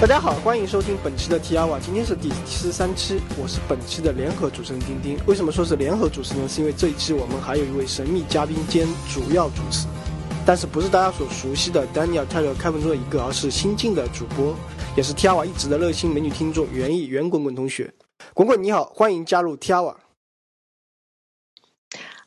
大家好，欢迎收听本期的 T R 瓦，今天是第七十三期，我是本期的联合主持人丁丁。为什么说是联合主持呢？是因为这一期我们还有一位神秘嘉宾兼主要主持，但是不是大家所熟悉的 Daniel Taylor 开文中的一个，而是新晋的主播，也是 T R 瓦一直的热心美女听众袁艺袁滚滚同学。滚滚你好，欢迎加入 T R 瓦。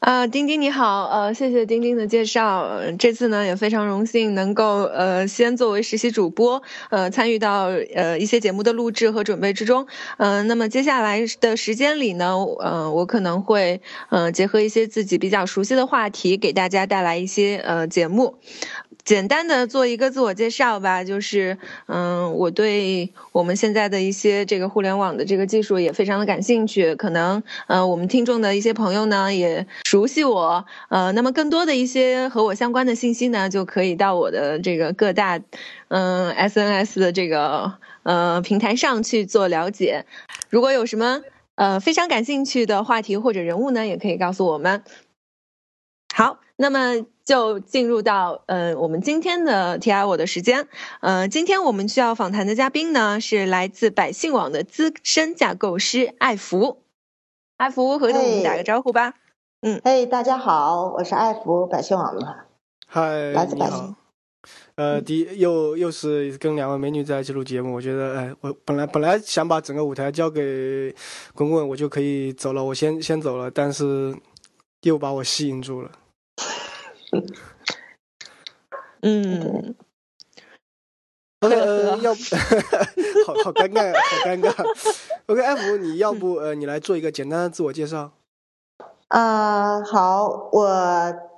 啊，丁丁你好，呃，谢谢丁丁的介绍。这次呢也非常荣幸能够呃先作为实习主播，呃参与到呃一些节目的录制和准备之中。嗯，那么接下来的时间里呢，呃我可能会呃结合一些自己比较熟悉的话题，给大家带来一些呃节目。简单的做一个自我介绍吧，就是嗯，我对我们现在的一些这个互联网的这个技术也非常的感兴趣。可能呃，我们听众的一些朋友呢也熟悉我，呃，那么更多的一些和我相关的信息呢，就可以到我的这个各大嗯 SNS 的这个呃平台上去做了解。如果有什么呃非常感兴趣的话题或者人物呢，也可以告诉我们。好，那么。就进入到呃我们今天的 T I 我的时间，呃今天我们需要访谈的嘉宾呢是来自百姓网的资深架构师艾福，艾福和我们打个招呼吧。嗯，嘿，大家好，我是艾福，百姓网的。嗨，来自百姓。呃，第又又是跟两位美女在一起录节目，我觉得哎，我本来本来想把整个舞台交给滚滚，我就可以走了，我先先走了，但是又把我吸引住了。嗯，OK，呃，要不，好好尴尬，好尴尬。OK，F，你要不呃，你来做一个简单的自我介绍。啊，好，我。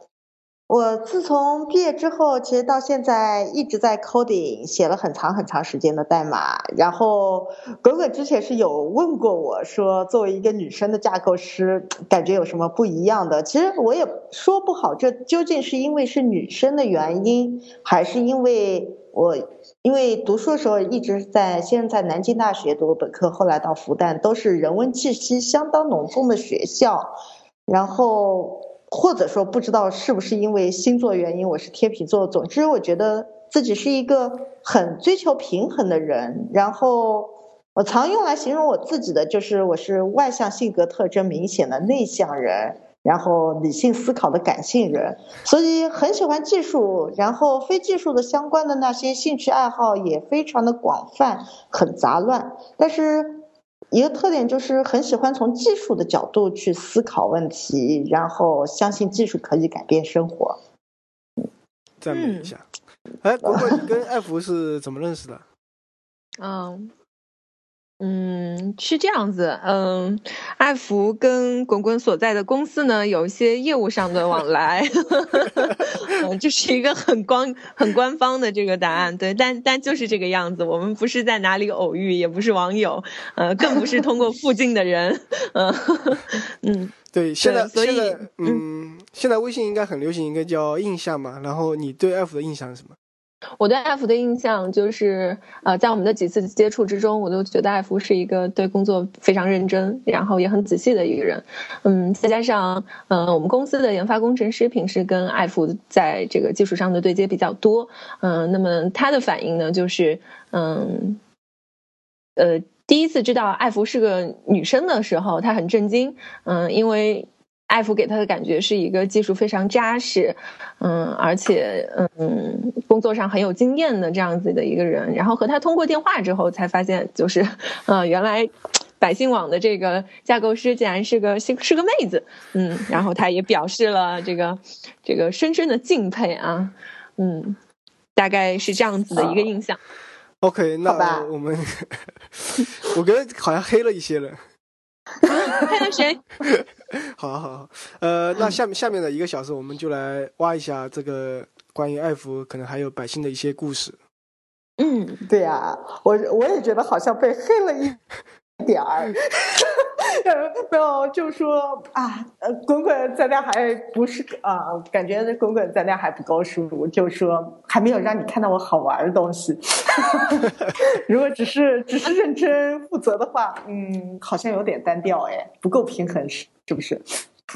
我自从毕业之后，其实到现在一直在 coding，写了很长很长时间的代码。然后，滚滚之前是有问过我说，作为一个女生的架构师，感觉有什么不一样的？其实我也说不好，这究竟是因为是女生的原因，还是因为我因为读书的时候一直在先在南京大学读本科，后来到复旦，都是人文气息相当浓重的学校，然后。或者说不知道是不是因为星座原因，我是天秤座。总之，我觉得自己是一个很追求平衡的人。然后，我常用来形容我自己的就是，我是外向性格特征明显的内向人，然后理性思考的感性人，所以很喜欢技术，然后非技术的相关的那些兴趣爱好也非常的广泛，很杂乱。但是。一个特点就是很喜欢从技术的角度去思考问题，然后相信技术可以改变生活。赞美一下。哎，果果，你跟艾福是怎么认识的？嗯。嗯，是这样子。嗯，艾福跟滚滚所在的公司呢，有一些业务上的往来。嗯，这是一个很官很官方的这个答案，对，但但就是这个样子。我们不是在哪里偶遇，也不是网友，呃，更不是通过附近的人。嗯嗯，对，现在所以嗯，现在微信应该很流行一个叫印象嘛。然后你对艾福的印象是什么？我对艾福的印象就是，呃，在我们的几次接触之中，我都觉得艾福是一个对工作非常认真，然后也很仔细的一个人。嗯，再加上，嗯，我们公司的研发工程师平时跟艾福在这个技术上的对接比较多。嗯，那么他的反应呢，就是，嗯，呃，第一次知道艾福是个女生的时候，他很震惊。嗯，因为。艾弗给他的感觉是一个技术非常扎实，嗯，而且嗯，工作上很有经验的这样子的一个人。然后和他通过电话之后，才发现就是，呃，原来百姓网的这个架构师竟然是个是是个妹子，嗯，然后他也表示了这个这个深深的敬佩啊，嗯，大概是这样子的一个印象。OK，那我们 我觉得好像黑了一些人。看看谁？好，好，好，呃，那下面下面的一个小时，我们就来挖一下这个关于爱福可能还有百姓的一些故事。嗯，对呀，我我也觉得好像被黑了一点儿。没有，就说啊，呃，滚滚咱俩还不是啊，感觉滚滚咱俩还不够熟，就说还没有让你看到我好玩的东西。如果只是只是认真负责的话，嗯，好像有点单调哎，不够平衡是是不是？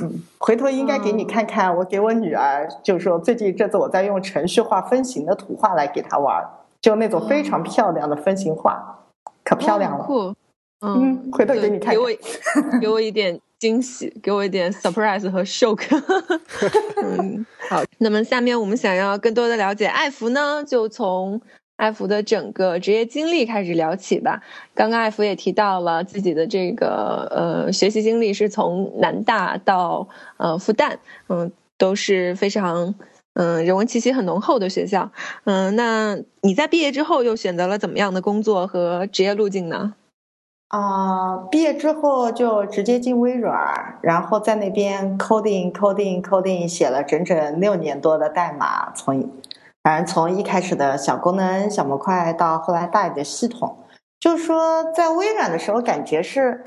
嗯，回头应该给你看看，我给我女儿，就是说最近这次我在用程序化分形的图画来给她玩。就那种非常漂亮的分形画，可漂亮了。酷，嗯，回头给你看。给我给我一点惊喜，给我一点 surprise 和 shock。嗯，好。那么下面我们想要更多的了解艾福呢，就从艾福的整个职业经历开始聊起吧。刚刚艾福也提到了自己的这个呃学习经历，是从南大到呃复旦，嗯，都是非常。嗯，人文气息很浓厚的学校。嗯，那你在毕业之后又选择了怎么样的工作和职业路径呢？啊，毕业之后就直接进微软，然后在那边 coding coding coding 写了整整六年多的代码，从反正从一开始的小功能小模块到后来大一点的系统，就是说在微软的时候感觉是。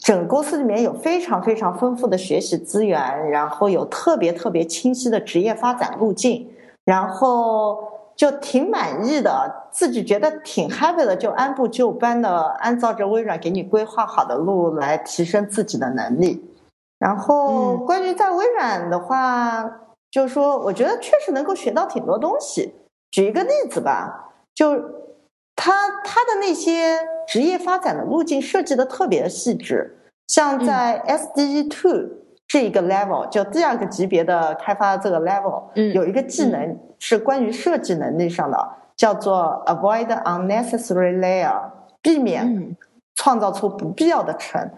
整个公司里面有非常非常丰富的学习资源，然后有特别特别清晰的职业发展路径，然后就挺满意的，自己觉得挺 happy 的，就按部就班的按照着微软给你规划好的路来提升自己的能力。然后关于在微软的话，就是说我觉得确实能够学到挺多东西。举一个例子吧，就。他他的那些职业发展的路径设计的特别细致，像在 SDE Two 这一个 level，就第二个级别的开发这个 level，有一个技能是关于设计能力上的，叫做 Avoid unnecessary layer，避免创造出不必要的层。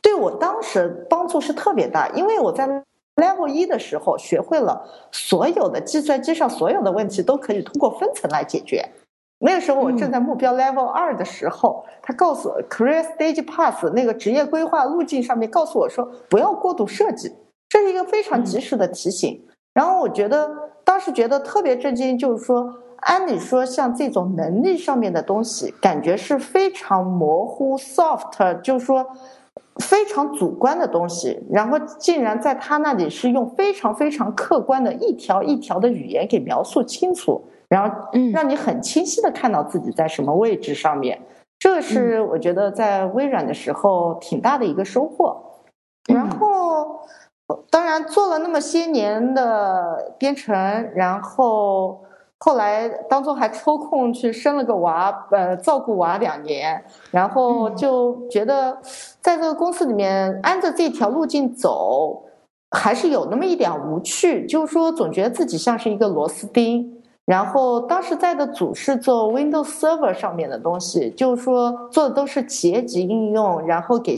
对我当时帮助是特别大，因为我在 level 一的时候学会了所有的计算机上所有的问题都可以通过分层来解决。那个时候我正在目标 level 二的时候，他告诉我 career stage path 那个职业规划路径上面告诉我说不要过度设计，这是一个非常及时的提醒。然后我觉得当时觉得特别震惊，就是说按理说像这种能力上面的东西，感觉是非常模糊 soft，就是说非常主观的东西，然后竟然在他那里是用非常非常客观的一条一条的语言给描述清楚。然后，嗯，让你很清晰的看到自己在什么位置上面，这是我觉得在微软的时候挺大的一个收获。然后，当然做了那么些年的编程，然后后来当中还抽空去生了个娃，呃，照顾娃两年，然后就觉得在这个公司里面按着这条路径走，还是有那么一点无趣，就是说总觉得自己像是一个螺丝钉。然后当时在的组是做 Windows Server 上面的东西，就是说做的都是企业级应用，然后给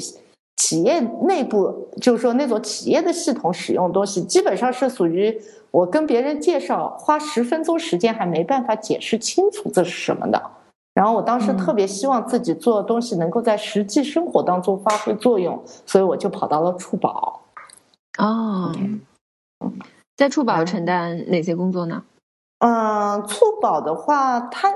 企业内部，就是说那种企业的系统使用东西，基本上是属于我跟别人介绍，花十分钟时间还没办法解释清楚这是什么的。然后我当时特别希望自己做的东西能够在实际生活当中发挥作用，所以我就跑到了触宝。哦，在触宝承担哪些工作呢？嗯，触宝的话，它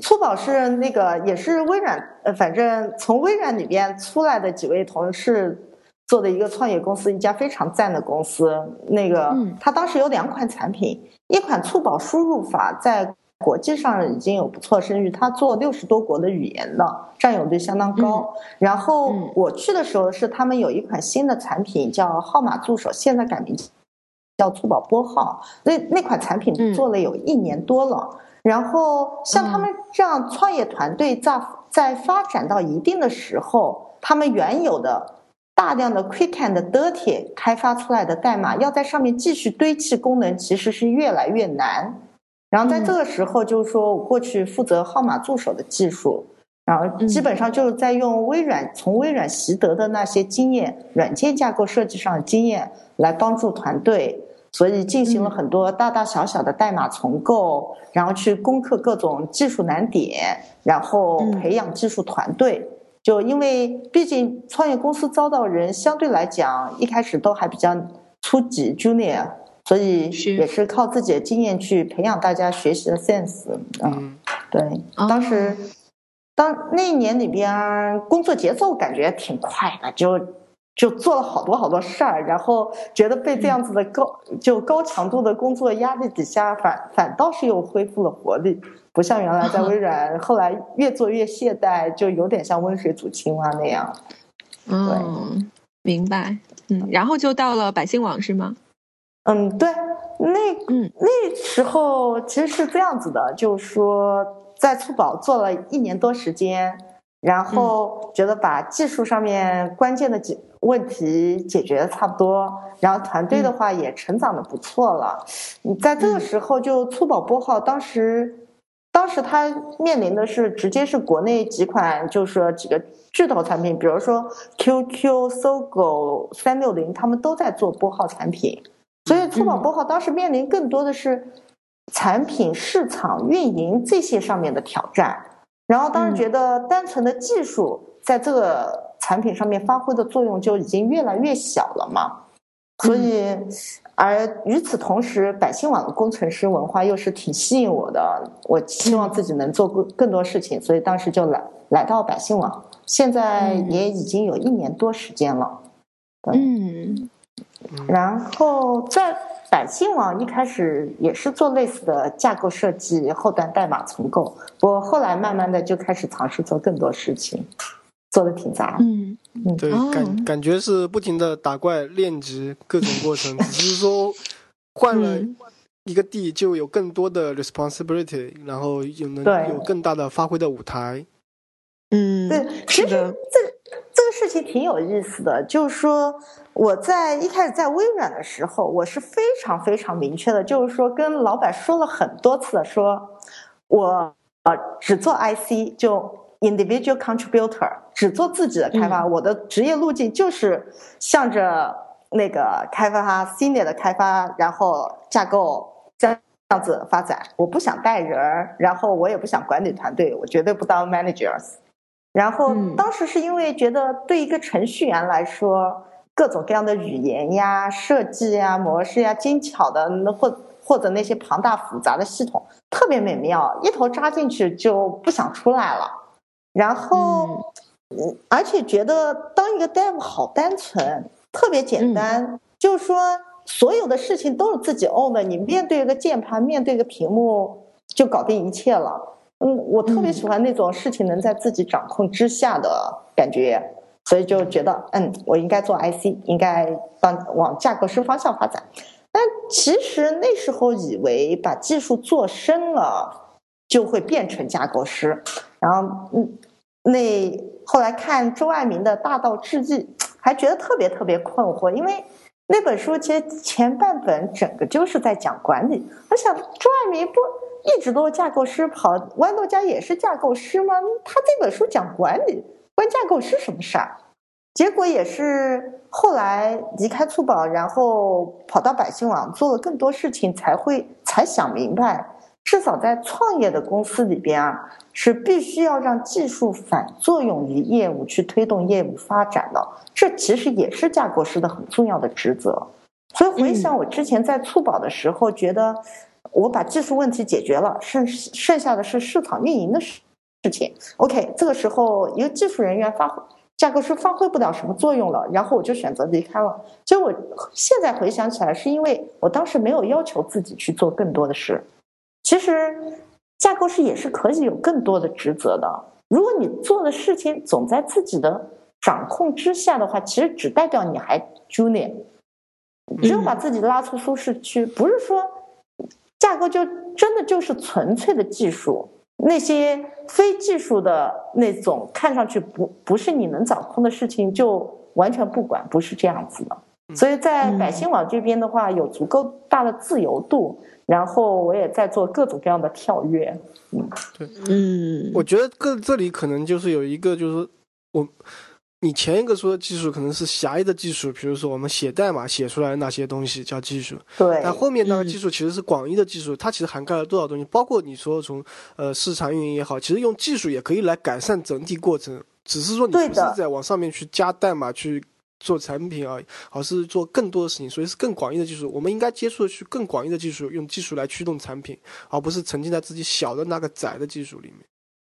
粗宝是那个也是微软，呃，反正从微软里边出来的几位同事做的一个创业公司，一家非常赞的公司。那个他当时有两款产品，一款粗宝输入法在国际上已经有不错声誉，他做六十多国的语言的，占有率相当高。然后我去的时候是他们有一款新的产品叫号码助手，现在改名。叫粗宝拨号，那那款产品做了有一年多了。然后像他们这样创业团队在在发展到一定的时候，他们原有的大量的 quick and dirty 开发出来的代码，要在上面继续堆砌功能，其实是越来越难。然后在这个时候，就是说我过去负责号码助手的技术。然后基本上就是在用微软从微软习得的那些经验，软件架构设计上的经验来帮助团队，所以进行了很多大大小小的代码重构，然后去攻克各种技术难点，然后培养技术团队。就因为毕竟创业公司招到人相对来讲一开始都还比较初级 junior，所以也是靠自己的经验去培养大家学习的 sense。嗯，对，当时。当那一年里边工作节奏感觉挺快的，就就做了好多好多事儿，然后觉得被这样子的高就高强度的工作压力底下，反反倒是又恢复了活力，不像原来在微软，后来越做越懈怠，就有点像温水煮青蛙那样。嗯，明白。嗯，然后就到了百姓网是吗？嗯，对，那嗯那时候其实是这样子的，就是说在粗宝做了一年多时间，然后觉得把技术上面关键的几问题解决的差不多，然后团队的话也成长的不错了。你在这个时候就粗宝拨号，当时当时他面临的是直接是国内几款就是说几个巨头产品，比如说 QQ、搜狗、三六零，他们都在做拨号产品。所以，粗宝拨号当时面临更多的是产品、市场运营这些上面的挑战。然后，当时觉得单纯的技术在这个产品上面发挥的作用就已经越来越小了嘛。所以，而与此同时，百姓网的工程师文化又是挺吸引我的。我希望自己能做更更多事情，所以当时就来来到百姓网。现在也已经有一年多时间了。嗯。然后在百姓网一开始也是做类似的架构设计、后端代码重构，我后来慢慢的就开始尝试做更多事情，做的挺杂。嗯嗯，对，感感觉是不停的打怪练级各种过程，只是说换了一个地就有更多的 responsibility，然后有能有更大的发挥的舞台。嗯，对，其实这这个事情挺有意思的，就是说。我在一开始在微软的时候，我是非常非常明确的，就是说跟老板说了很多次的，说我呃只做 IC，就 individual contributor，只做自己的开发，我的职业路径就是向着那个开发 senior 的开发，然后架构这样子发展。我不想带人，然后我也不想管理团队，我绝对不当 managers。然后当时是因为觉得对一个程序员来说。各种各样的语言呀、设计呀、模式呀，精巧的那或或者那些庞大复杂的系统，特别美妙，一头扎进去就不想出来了。然后，嗯，而且觉得当一个 dev 好单纯，特别简单，就是说所有的事情都是自己 own 的，你面对一个键盘，面对一个屏幕就搞定一切了。嗯，我特别喜欢那种事情能在自己掌控之下的感觉。所以就觉得，嗯，我应该做 IC，应该帮往架构师方向发展。但其实那时候以为把技术做深了，就会变成架构师。然后，嗯，那后来看周爱民的《大道至易》，还觉得特别特别困惑，因为那本书其实前半本整个就是在讲管理。我想，周爱民不一直都是架构师，跑豌豆荚也是架构师吗？他这本书讲管理。关架构师什么事儿？结果也是后来离开粗宝，然后跑到百姓网做了更多事情，才会才想明白，至少在创业的公司里边啊，是必须要让技术反作用于业务，去推动业务发展的。这其实也是架构师的很重要的职责。所以回想我之前在粗宝的时候，觉得我把技术问题解决了，剩剩下的是市场运营的事。事情，OK，这个时候一个技术人员发挥架构师发挥不了什么作用了，然后我就选择离开了。所以我现在回想起来，是因为我当时没有要求自己去做更多的事。其实架构师也是可以有更多的职责的。如果你做的事情总在自己的掌控之下的话，其实只代表你还 junior。只有把自己拉出舒适区，不是说架构就真的就是纯粹的技术。那些非技术的那种看上去不不是你能掌控的事情，就完全不管，不是这样子的。所以在百姓网这边的话，有足够大的自由度，然后我也在做各种各样的跳跃。嗯，对，嗯，我觉得各这里可能就是有一个，就是我。你前一个说的技术可能是狭义的技术，比如说我们写代码写出来那些东西叫技术。对。但后面那个技术其实是广义的技术，它其实涵盖了多少东西？包括你说从呃市场运营也好，其实用技术也可以来改善整体过程，只是说你不是在往上面去加代码去做产品而已，而是做更多的事情，所以是更广义的技术。我们应该接触的去更广义的技术，用技术来驱动产品，而不是沉浸在自己小的那个窄的技术里面。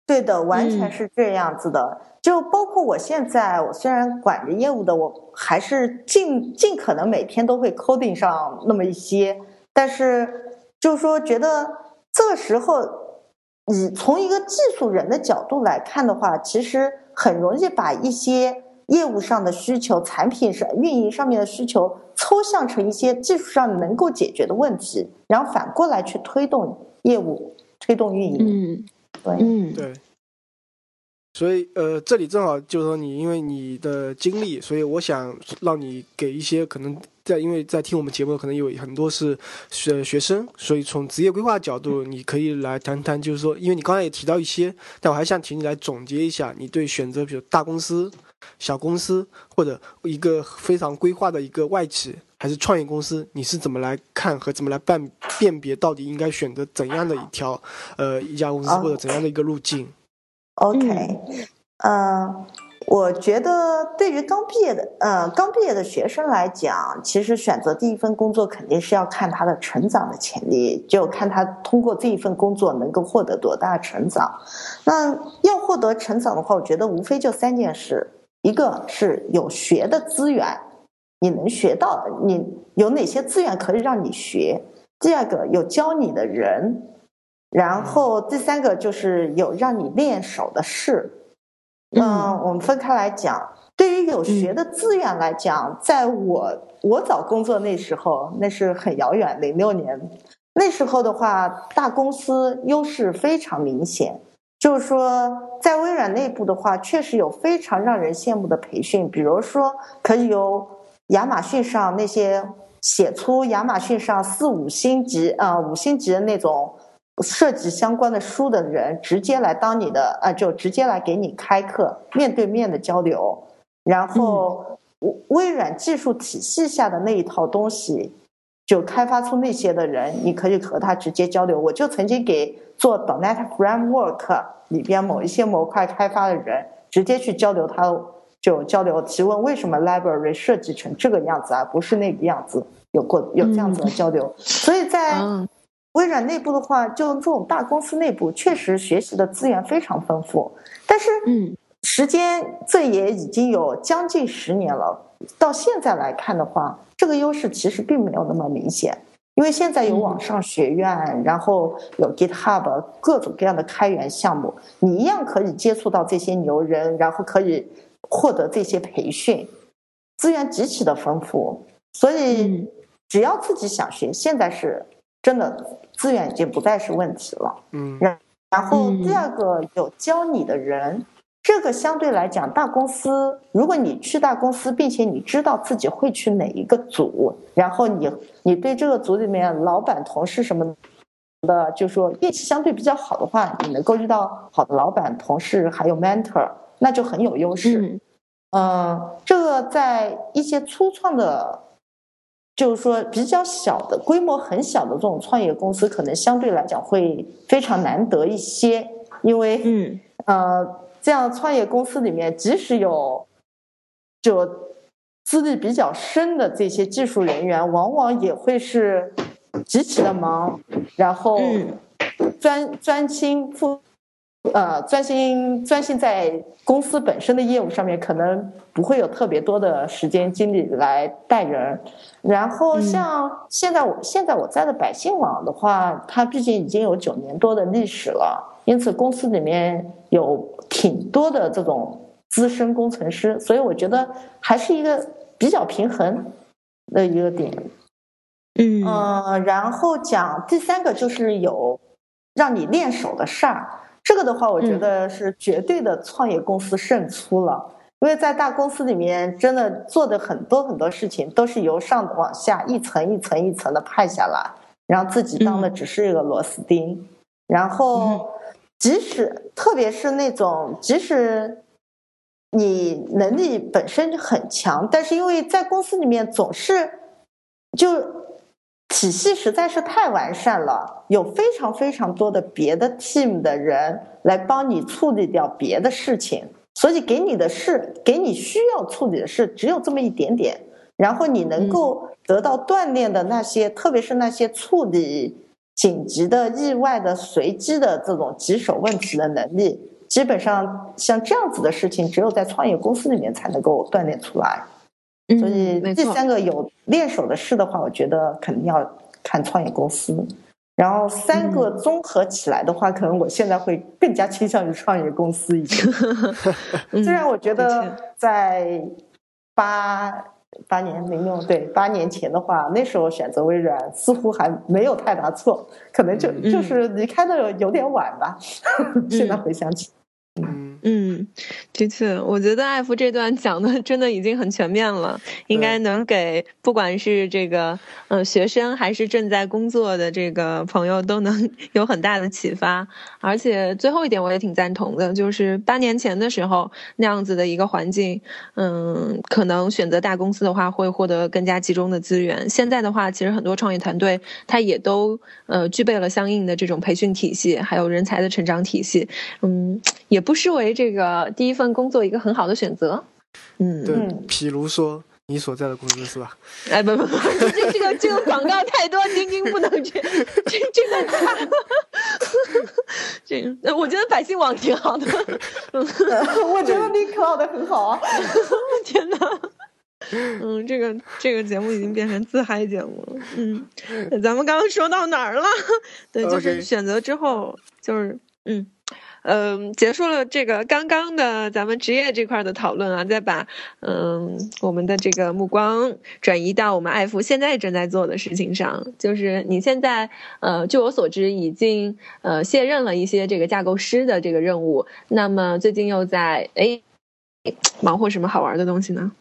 对的，完全是这样子的。就包括我现在，我虽然管着业务的，我还是尽尽可能每天都会 coding 上那么一些。但是，就是说，觉得这个时候，你从一个技术人的角度来看的话，其实很容易把一些业务上的需求、产品上运营上面的需求，抽象成一些技术上能够解决的问题，然后反过来去推动业务、推动运营。嗯，对，嗯，对。所以，呃，这里正好就是说你因为你的经历，所以我想让你给一些可能在因为在听我们节目可能有很多是学学生，所以从职业规划角度，你可以来谈谈，就是说，因为你刚才也提到一些，但我还想请你来总结一下，你对选择比如大公司、小公司或者一个非常规划的一个外企还是创业公司，你是怎么来看和怎么来辨辨别到底应该选择怎样的一条呃一家公司或者怎样的一个路径？OK，嗯，我觉得对于刚毕业的呃刚毕业的学生来讲，其实选择第一份工作肯定是要看他的成长的潜力，就看他通过这一份工作能够获得多大成长。那要获得成长的话，我觉得无非就三件事：一个是有学的资源，你能学到，你有哪些资源可以让你学；第二个有教你的人。然后第三个就是有让你练手的事。嗯，我们分开来讲。对于有学的资源来讲，在我我找工作那时候，那是很遥远，零六年那时候的话，大公司优势非常明显。就是说，在微软内部的话，确实有非常让人羡慕的培训，比如说可以由亚马逊上那些写出亚马逊上四五星级啊、呃、五星级的那种。设计相关的书的人直接来当你的啊，就直接来给你开课，面对面的交流。然后微软技术体系下的那一套东西，就开发出那些的人，你可以和他直接交流。我就曾经给做 .NET Framework 里边某一些模块开发的人，直接去交流他，就交流提问为什么 library 设计成这个样子而不是那个样子，有过有这样子的交流。所以在微软内部的话，就这种大公司内部，确实学习的资源非常丰富。但是，嗯，时间这也已经有将近十年了。到现在来看的话，这个优势其实并没有那么明显，因为现在有网上学院，然后有 GitHub 各种各样的开源项目，你一样可以接触到这些牛人，然后可以获得这些培训，资源极其的丰富。所以，只要自己想学，现在是。真的资源已经不再是问题了，嗯，然然后第二个有教你的人，这个相对来讲，大公司如果你去大公司，并且你知道自己会去哪一个组，然后你你对这个组里面老板、同事什么的，就说运气相对比较好的话，你能够遇到好的老板、同事，还有 mentor，那就很有优势。嗯，这个在一些初创的。就是说，比较小的规模很小的这种创业公司，可能相对来讲会非常难得一些，因为，嗯，呃，这样创业公司里面，即使有就资历比较深的这些技术人员，往往也会是极其的忙，然后专专心负。呃，专心专心在公司本身的业务上面，可能不会有特别多的时间精力来带人。然后像现在我现在我在的百姓网的话，它毕竟已经有九年多的历史了，因此公司里面有挺多的这种资深工程师，所以我觉得还是一个比较平衡的一个点。嗯呃，然后讲第三个就是有让你练手的事儿。这个的话，我觉得是绝对的创业公司胜出了，因为在大公司里面，真的做的很多很多事情都是由上往下一层一层一层的派下来，然后自己当的只是一个螺丝钉。然后，即使特别是那种，即使你能力本身就很强，但是因为在公司里面总是就。体系实在是太完善了，有非常非常多的别的 team 的人来帮你处理掉别的事情，所以给你的事，给你需要处理的事只有这么一点点。然后你能够得到锻炼的那些，特别是那些处理紧急的、意外的、随机的这种棘手问题的能力，基本上像这样子的事情，只有在创业公司里面才能够锻炼出来。所以第三个有练手的事的话，我觉得肯定要看创业公司。然后三个综合起来的话，可能我现在会更加倾向于创业公司一些。虽然我觉得在八八年没用，对八年前的话，那时候选择微软似乎还没有太大错，可能就就是离开的有点晚吧。现在回想起。嗯，的确，我觉得艾弗这段讲的真的已经很全面了，应该能给不管是这个呃学生还是正在工作的这个朋友都能 有很大的启发。而且最后一点我也挺赞同的，就是八年前的时候那样子的一个环境，嗯，可能选择大公司的话会获得更加集中的资源。现在的话，其实很多创业团队他也都呃具备了相应的这种培训体系，还有人才的成长体系，嗯，也不失为。这个第一份工作一个很好的选择，嗯，对，比如说你所在的公司是吧？哎，不不不，这这个这个广告太多，钉钉不能这这 这个，这个我觉得百姓网挺好的，我觉得你考的很好啊！天哪，嗯，这个这个节目已经变成自嗨节目了，嗯，咱们刚刚说到哪儿了？对，就是选择之后，就是嗯。嗯，结束了这个刚刚的咱们职业这块的讨论啊，再把嗯我们的这个目光转移到我们爱福现在正在做的事情上。就是你现在呃，据我所知，已经呃卸任了一些这个架构师的这个任务。那么最近又在哎忙活什么好玩的东西呢？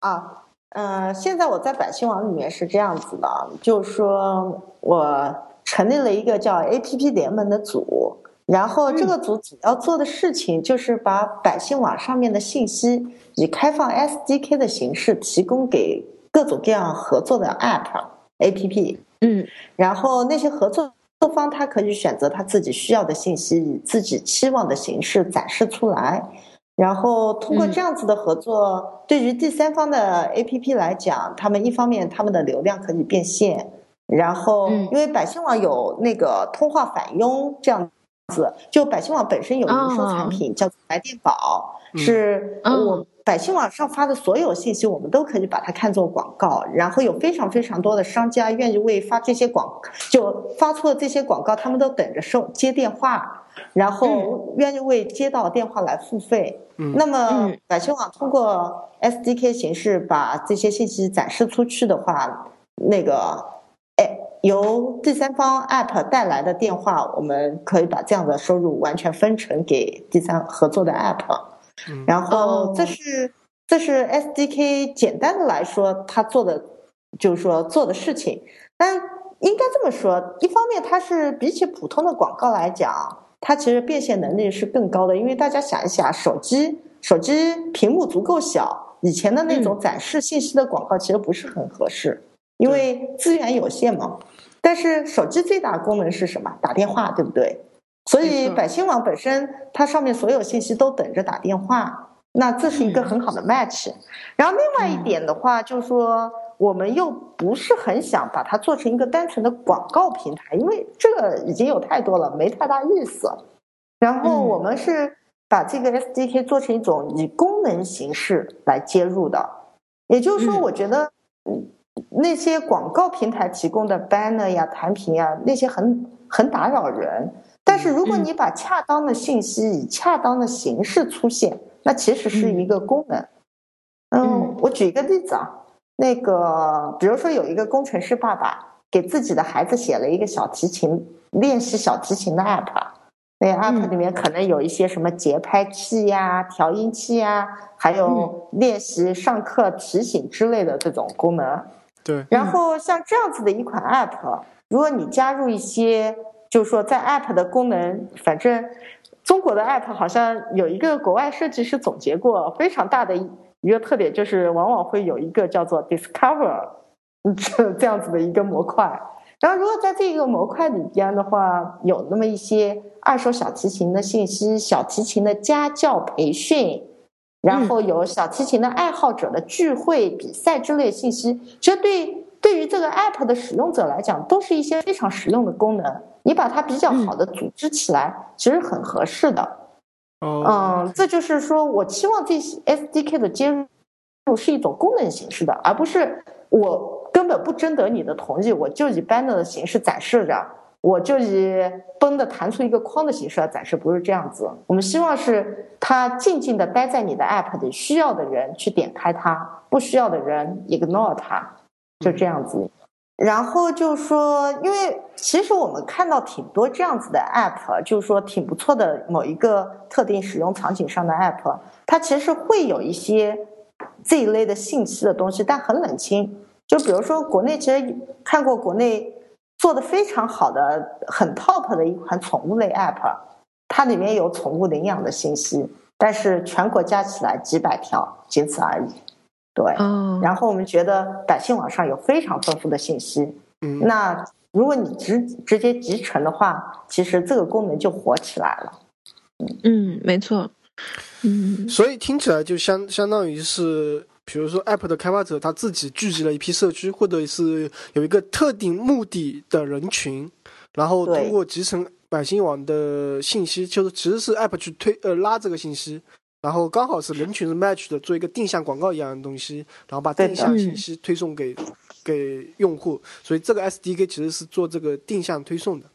啊，呃，现在我在百姓网里面是这样子的，就是说我成立了一个叫 APP 联盟的组。然后这个组主要做的事情就是把百姓网上面的信息以开放 SDK 的形式提供给各种各样合作的 App、APP。嗯，然后那些合作方他可以选择他自己需要的信息，以自己期望的形式展示出来。然后通过这样子的合作，对于第三方的 APP 来讲，他们一方面他们的流量可以变现，然后因为百姓网有那个通话返佣这样。子就百姓网本身有营收产品叫做来电宝，是我百姓网上发的所有信息，我们都可以把它看作广告。然后有非常非常多的商家愿意为发这些广，就发出的这些广告，他们都等着收接电话，然后愿意为接到电话来付费。那么百姓网通过 SDK 形式把这些信息展示出去的话，那个。由第三方 App 带来的电话，我们可以把这样的收入完全分成给第三合作的 App，然后这是这是 SDK 简单的来说，它做的就是说做的事情。但应该这么说，一方面它是比起普通的广告来讲，它其实变现能力是更高的，因为大家想一想，手机手机屏幕足够小，以前的那种展示信息的广告其实不是很合适。因为资源有限嘛，但是手机最大功能是什么？打电话，对不对？所以百姓网本身它上面所有信息都等着打电话，那这是一个很好的 match。然后另外一点的话，就是说我们又不是很想把它做成一个单纯的广告平台，因为这个已经有太多了，没太大意思。然后我们是把这个 SDK 做成一种以功能形式来接入的，也就是说，我觉得嗯。那些广告平台提供的 banner 呀、弹屏呀，那些很很打扰人。但是如果你把恰当的信息以恰当的形式出现，那其实是一个功能。嗯，我举一个例子啊，那个比如说有一个工程师爸爸给自己的孩子写了一个小提琴练习小提琴的 app，那 app 里面可能有一些什么节拍器呀、调音器呀，还有练习上课提醒之类的这种功能。对，然后像这样子的一款 App，如果你加入一些，就是说在 App 的功能，反正中国的 App 好像有一个国外设计师总结过，非常大的一个特点就是往往会有一个叫做 Discover 这这样子的一个模块。然后如果在这个模块里边的话，有那么一些二手小提琴的信息、小提琴的家教培训。然后有小提琴的爱好者的聚会、比赛之类信息，其实对对于这个 app 的使用者来讲，都是一些非常实用的功能。你把它比较好的组织起来，其实很合适的。嗯，这就是说我期望这些 SDK 的接入是一种功能形式的，而不是我根本不征得你的同意，我就以 banner 的形式展示着，我就以崩的弹出一个框的形式来展示，不是这样子。我们希望是它静静的待在你的 app 里，需要的人去点开它，不需要的人 ignore 它，就这样子。然后就说，因为其实我们看到挺多这样子的 app，就是说挺不错的某一个特定使用场景上的 app，它其实会有一些这一类的信息的东西，但很冷清。就比如说国内其实看过国内做的非常好的、很 top 的一款宠物类 app，它里面有宠物领养的信息，但是全国加起来几百条，仅此而已。对，然后我们觉得百姓网上有非常丰富的信息，嗯，那如果你直直接集成的话，其实这个功能就火起来了。嗯，没错，嗯，所以听起来就相相当于是，比如说 App 的开发者他自己聚集了一批社区，或者是有一个特定目的的人群，然后通过集成百姓网的信息，就是其实是 App 去推呃拉这个信息。然后刚好是人群是 match 的，做一个定向广告一样的东西，然后把定向信息推送给给用户，所以这个 SDK 其实是做这个定向推送的。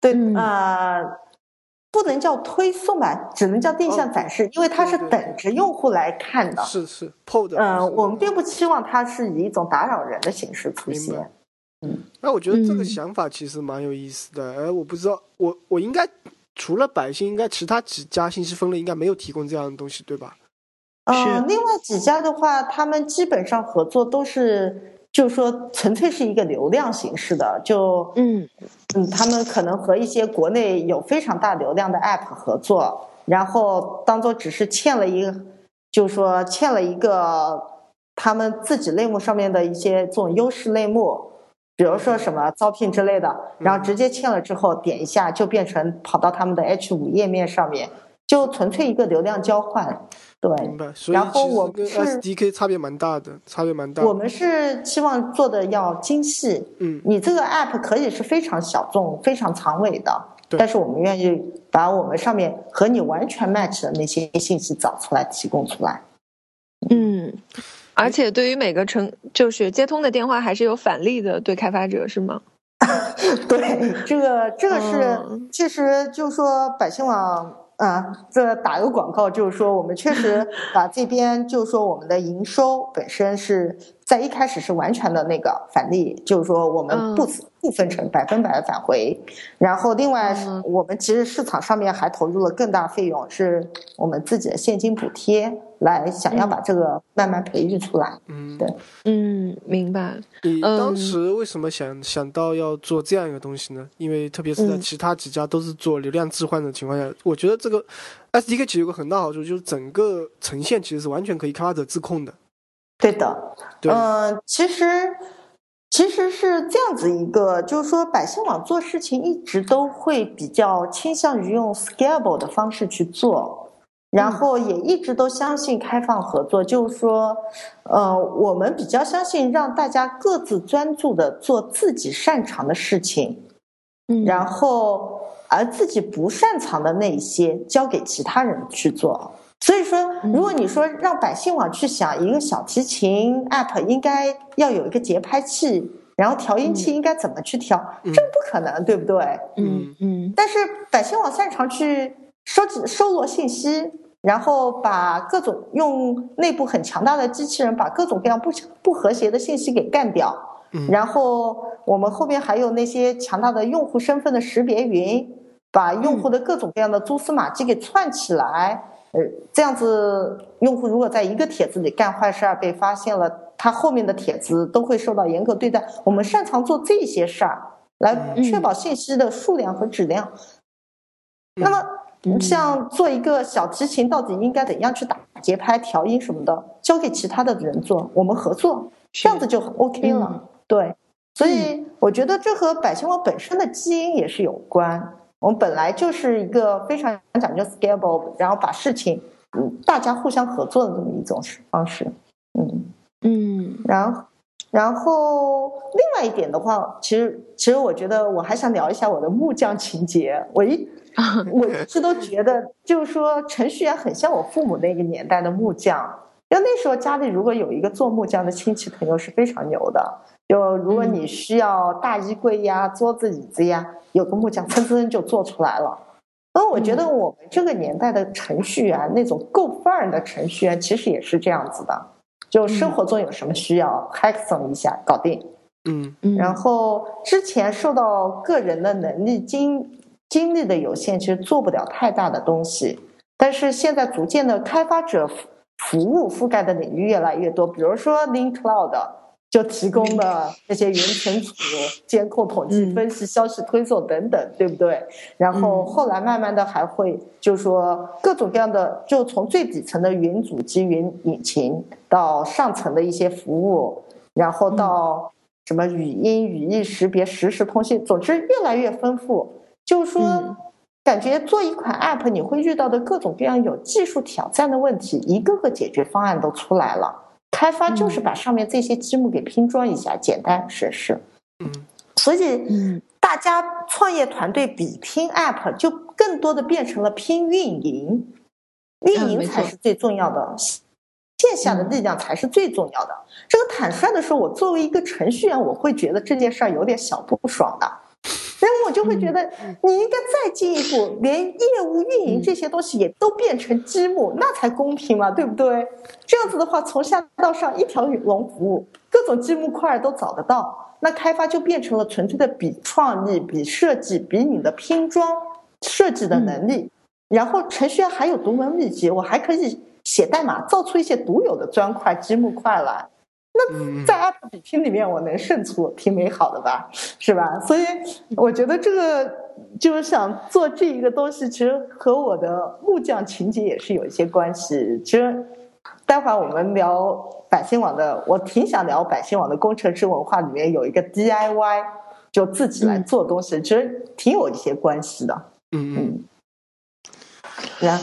对啊，不能叫推送吧，只能叫定向展示，因为它是等着用户来看的。是是，POD。嗯，我们并不期望它是以一种打扰人的形式出现。嗯，那我觉得这个想法其实蛮有意思的。哎，我不知道，我我应该。除了百姓，应该其他几家信息分类应该没有提供这样的东西，对吧？嗯，另外几家的话，他们基本上合作都是，就是说纯粹是一个流量形式的，就嗯嗯，他们可能和一些国内有非常大流量的 app 合作，然后当做只是欠了一个，就是说欠了一个他们自己类目上面的一些这种优势类目。比如说什么招聘之类的，然后直接欠了之后点一下就变成跑到他们的 H 五页面上面，就纯粹一个流量交换。对，明白。然后我们是 SDK 差别蛮大的，差别蛮大。我们是希望做的要精细。嗯，你这个 App 可以是非常小众、非常长尾的，但是我们愿意把我们上面和你完全 match 的那些信息找出来提供出来。嗯。而且对于每个城，就是接通的电话还是有返利的，对开发者是吗？对，这个这个是，其实就是说百姓网啊，这打个广告，就是说我们确实把这边就是说我们的营收本身是在一开始是完全的那个返利，就是说我们不不分成百分百的返回，然后另外我们其实市场上面还投入了更大费用，是我们自己的现金补贴。来想要把这个慢慢培育出来，嗯，对，嗯，明白。你当时为什么想想到要做这样一个东西呢？因为特别是在其他几家都是做流量置换的情况下，我觉得这个 SDK 其实有个很大好处，就是整个呈现其实是完全可以开发者自控的。对的，嗯，其实其实是这样子一个，就是说百姓网做事情一直都会比较倾向于用 scalable 的方式去做。然后也一直都相信开放合作，就是说，呃，我们比较相信让大家各自专注的做自己擅长的事情，嗯，然后而自己不擅长的那些交给其他人去做。所以说，如果你说让百姓网去想一个小提琴 app 应该要有一个节拍器，然后调音器应该怎么去调，这不可能，对不对？嗯嗯。但是百姓网擅长去收集、收罗信息。然后把各种用内部很强大的机器人把各种各样不不和谐的信息给干掉，然后我们后面还有那些强大的用户身份的识别云，把用户的各种各样的蛛丝马迹给串起来，呃，这样子用户如果在一个帖子里干坏事儿被发现了，他后面的帖子都会受到严格对待。我们擅长做这些事儿，来确保信息的数量和质量。那么。像做一个小提琴，到底应该怎样去打节拍、调音什么的，交给其他的人做，我们合作，这样子就 OK 了。对，所以我觉得这和百姓网本身的基因也是有关。我们本来就是一个非常讲究 scalable，然后把事情嗯大家互相合作的这么一种方式。嗯嗯，然后然后另外一点的话，其实其实我觉得我还想聊一下我的木匠情节。我一 我一直都觉得，就是说程序员很像我父母那个年代的木匠，就那时候家里如果有一个做木匠的亲戚朋友是非常牛的。就如果你需要大衣柜呀、桌子椅子呀，有个木匠蹭蹭就做出来了。那我觉得我们这个年代的程序员，那种够范儿的程序员，其实也是这样子的。就生活中有什么需要，hackathon 一下搞定。嗯，然后之前受到个人的能力、精精力的有限，其实做不了太大的东西。但是现在逐渐的，开发者服务覆盖的领域越来越多，比如说 Link Cloud。就提供的那些云存储、监控、统计、分析、消息推送等等，对不对？然后后来慢慢的还会，就是说各种各样的，就从最底层的云主机、云引擎，到上层的一些服务，然后到什么语音、语义识别、实时通信，总之越来越丰富。就是说，感觉做一款 App，你会遇到的各种各样有技术挑战的问题，一个个解决方案都出来了。开发就是把上面这些积木给拼装一下，简单省事。嗯，所以大家创业团队比拼 App，就更多的变成了拼运营，运营才是最重要的，线下的力量才是最重要的。这个坦率的说，我作为一个程序员，我会觉得这件事儿有点小不爽的。然后我就会觉得，你应该再进一步，连业务运营这些东西也都变成积木，那才公平嘛，对不对？这样子的话，从下到上一条龙服务，各种积木块都找得到，那开发就变成了纯粹的比创意、比设计、比你的拼装设计的能力。然后程序员还有独门秘籍，我还可以写代码造出一些独有的砖块、积木块来。那在 App 比拼里面，我能胜出，挺美好的吧，是吧？所以我觉得这个就是想做这一个东西，其实和我的木匠情节也是有一些关系。其实待会儿我们聊百姓网的，我挺想聊百姓网的工程师文化里面有一个 DIY，就自己来做东西，其实挺有一些关系的。嗯嗯。然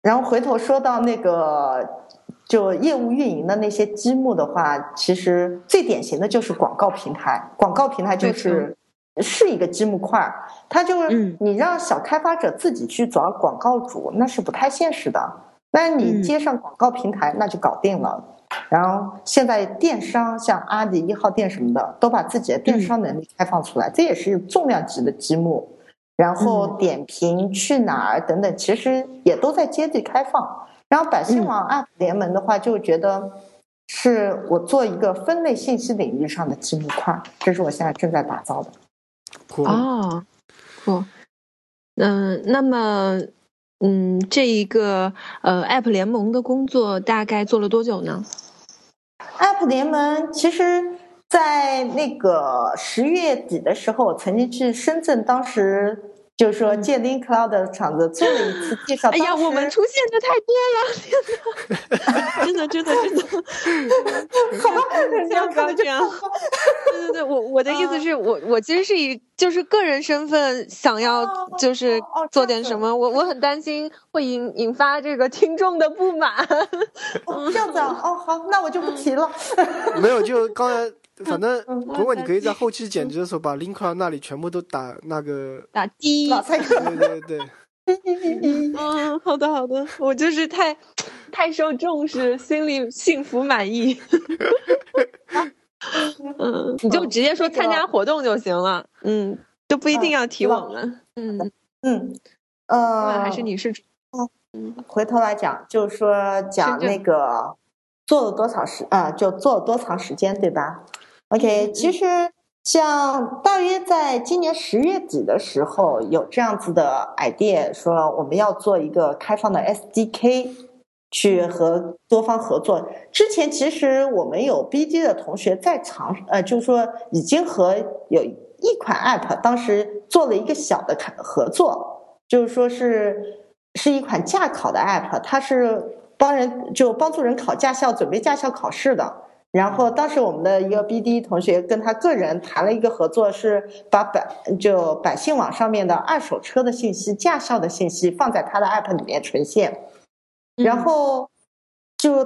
然后回头说到那个。就业务运营的那些积木的话，其实最典型的就是广告平台。广告平台就是是一个积木块儿，它就是你让小开发者自己去找广告主，那是不太现实的。那你接上广告平台，那就搞定了。然后现在电商像阿里一号店什么的，都把自己的电商能力开放出来，这也是重量级的积木。然后点评、去哪儿等等，其实也都在接地开放。然后百姓网 App 联盟的话，就觉得是我做一个分类信息领域上的积木块，这是我现在正在打造的。哦，哦，嗯，那么，嗯，这一个呃 App 联盟的工作大概做了多久呢？App 联盟其实，在那个十月底的时候，我曾经去深圳，当时。就是说，建 Link Cloud 的场子做了一次介绍。哎呀，我们出现的太多了，真的，真的，真的。好吧，不要不要这样。对对对，我我的意思是我我其实是以就是个人身份想要就是做点什么，我我很担心会引引发这个听众的不满。这样子啊？哦，好，那我就不提了。没有，就刚才。反正，不过你可以在后期剪辑的时候把 link 那里全部都打那个打低，对对对。嗯，好的好的，我就是太太受重视，心里幸福满意。嗯，你就直接说参加活动就行了，嗯，就不一定要提我们。嗯嗯，呃，还是你是嗯，回头来讲，就是说讲那个做了多少时啊，就做了多长时间，对吧？OK，其实像大约在今年十月底的时候，有这样子的 idea，说我们要做一个开放的 SDK，去和多方合作。之前其实我们有 BD 的同学在尝，呃，就是说已经和有一款 App，当时做了一个小的合作，就是说是是一款驾考的 App，它是帮人就帮助人考驾校、准备驾校考试的。然后当时我们的一个 BD 同学跟他个人谈了一个合作，是把百就百姓网上面的二手车的信息、驾校的信息放在他的 App 里面呈现。然后就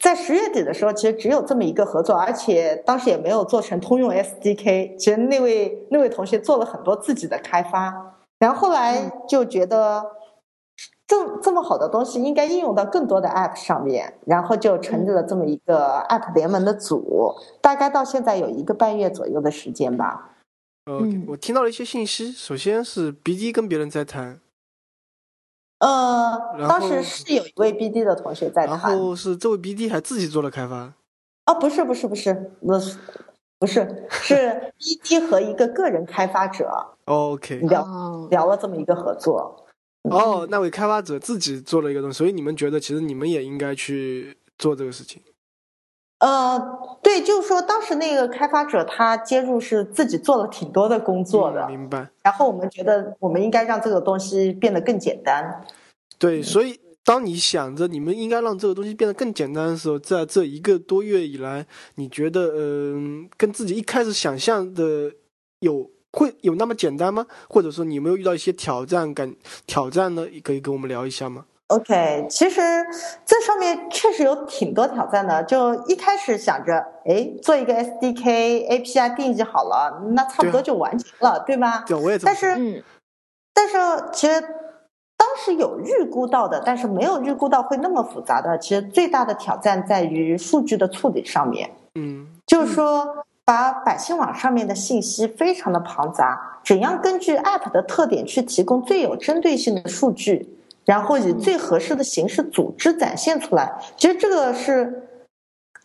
在十月底的时候，其实只有这么一个合作，而且当时也没有做成通用 SDK。其实那位那位同学做了很多自己的开发，然后后来就觉得。这这么好的东西应该应用到更多的 App 上面，然后就成立了这么一个 App 联盟的组，大概到现在有一个半月左右的时间吧。呃，嗯。我听到了一些信息，首先是 BD 跟别人在谈，呃，当时是有一位 BD 的同学在谈。然谈，后是这位 BD 还自己做了开发。啊，不是不是不是，那是不是是 BD 和一个个人开发者 OK，聊哦。聊了这么一个合作。哦，那位开发者自己做了一个东西，所以你们觉得其实你们也应该去做这个事情。呃，对，就是说当时那个开发者他接入是自己做了挺多的工作的，嗯明白。然后我们觉得我们应该让这个东西变得更简单。对，所以当你想着你们应该让这个东西变得更简单的时候，在这一个多月以来，你觉得嗯、跟自己一开始想象的有会有那么简单吗？或者说你有没有遇到一些挑战感挑战呢？可以跟我们聊一下吗？OK，其实这上面确实有挺多挑战的。就一开始想着，哎，做一个 SDK API 定义好了，那差不多就完成了，对吧？对，我也但是，嗯但是其实当时有预估到的，但是没有预估到会那么复杂的。其实最大的挑战在于数据的处理上面。嗯就是说，把百姓网上面的信息非常的庞杂，怎样根据 App 的特点去提供最有针对性的数据，然后以最合适的形式组织展现出来。其实这个是。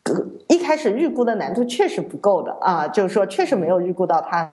呃一开始预估的难度确实不够的啊，就是说确实没有预估到它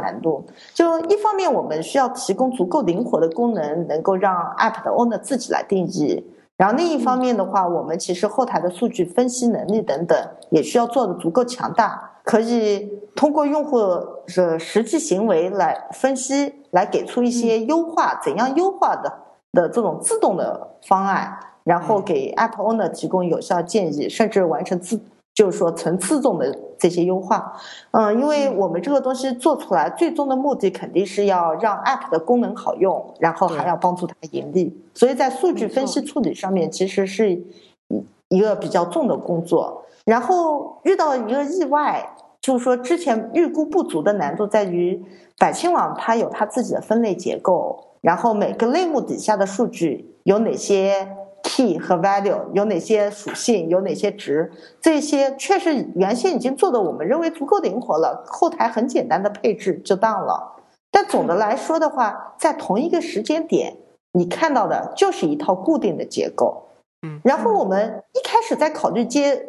难度。就一方面，我们需要提供足够灵活的功能，能够让 App 的 owner 自己来定义。然后另一方面的话，我们其实后台的数据分析能力等等也需要做的足够强大，可以通过用户的实际行为来分析，来给出一些优化，怎样优化的的这种自动的方案，然后给 App owner 提供有效建议，甚至完成自就是说层次中的这些优化。嗯，因为我们这个东西做出来，最终的目的肯定是要让 App 的功能好用，然后还要帮助它盈利。所以在数据分析处理上面，其实是一一个比较重的工作。然后遇到一个意外，就是说之前预估不足的难度在于，百姓网它有它自己的分类结构，然后每个类目底下的数据有哪些 key 和 value，有哪些属性，有哪些值，这些确实原先已经做的我们认为足够灵活了，后台很简单的配置就当了。但总的来说的话，在同一个时间点，你看到的就是一套固定的结构。嗯然后我们一开始在考虑接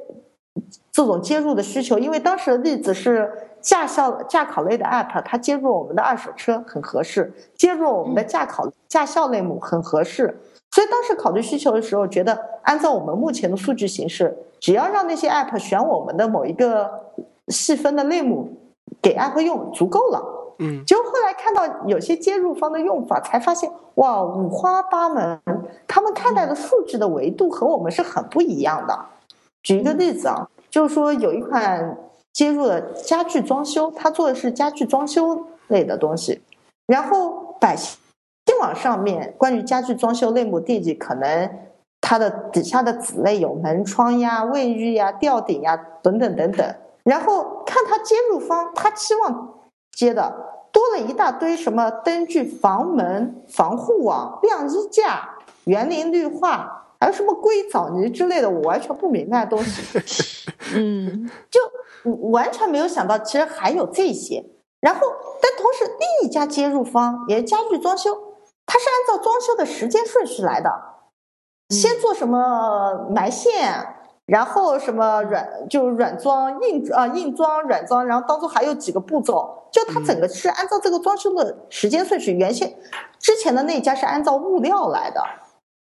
这种接入的需求，因为当时的例子是驾校驾考类的 app，它接入我们的二手车很合适，接入我们的驾考驾校类目很合适。所以当时考虑需求的时候，觉得按照我们目前的数据形式，只要让那些 app 选我们的某一个细分的类目给 app 用足够了。嗯结果后来看到有些接入方的用法，才发现哇，五花八门，他们看待的数据的维度和我们是很不一样的。举一个例子啊，就是说有一款接入了家具装修，它做的是家具装修类的东西，然后百姓网上面关于家具装修类目定义，可能它的底下的子类有门窗呀、卫浴呀、吊顶呀等等等等，然后看他接入方，他期望接的多了一大堆什么灯具、房门、防护网、晾衣架、园林绿化，还有什么硅藻泥之类的，我完全不明白的东西。嗯 就完全没有想到，其实还有这些。然后，但同时另一家接入方也是家具装修，它是按照装修的时间顺序来的，先做什么埋线，然后什么软就软装、硬啊硬装、软装，然后当中还有几个步骤，就它整个是按照这个装修的时间顺序。原先之前的那家是按照物料来的，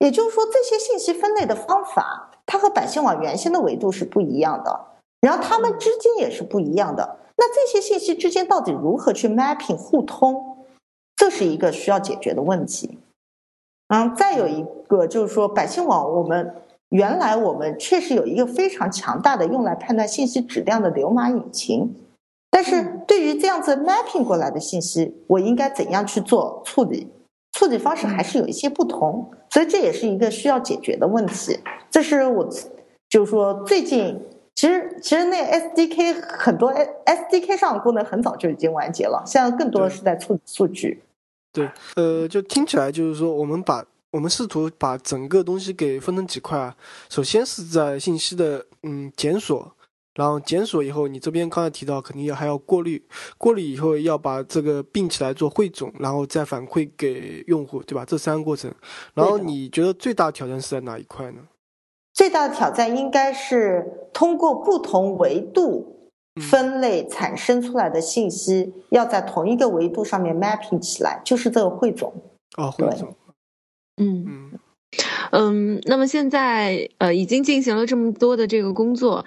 也就是说这些信息分类的方法，它和百姓网原先的维度是不一样的。然后它们之间也是不一样的。那这些信息之间到底如何去 mapping 互通，这是一个需要解决的问题。嗯，再有一个就是说，百姓网我们原来我们确实有一个非常强大的用来判断信息质量的流码引擎，但是对于这样子 mapping 过来的信息，我应该怎样去做处理？处理方式还是有一些不同，所以这也是一个需要解决的问题。这是我就是说最近。其实，其实那 SDK 很多 SDK 上的功能很早就已经完结了，现在更多的是在处理数据。对，呃，就听起来就是说，我们把我们试图把整个东西给分成几块啊。首先是在信息的嗯检索，然后检索以后，你这边刚才提到肯定要还要过滤，过滤以后要把这个并起来做汇总，然后再反馈给用户，对吧？这三个过程。然后你觉得最大挑战是在哪一块呢？最大的挑战应该是通过不同维度分类产生出来的信息，要在同一个维度上面 mapping 起来，就是这个汇总。哦，汇总。嗯嗯嗯，那么现在呃已经进行了这么多的这个工作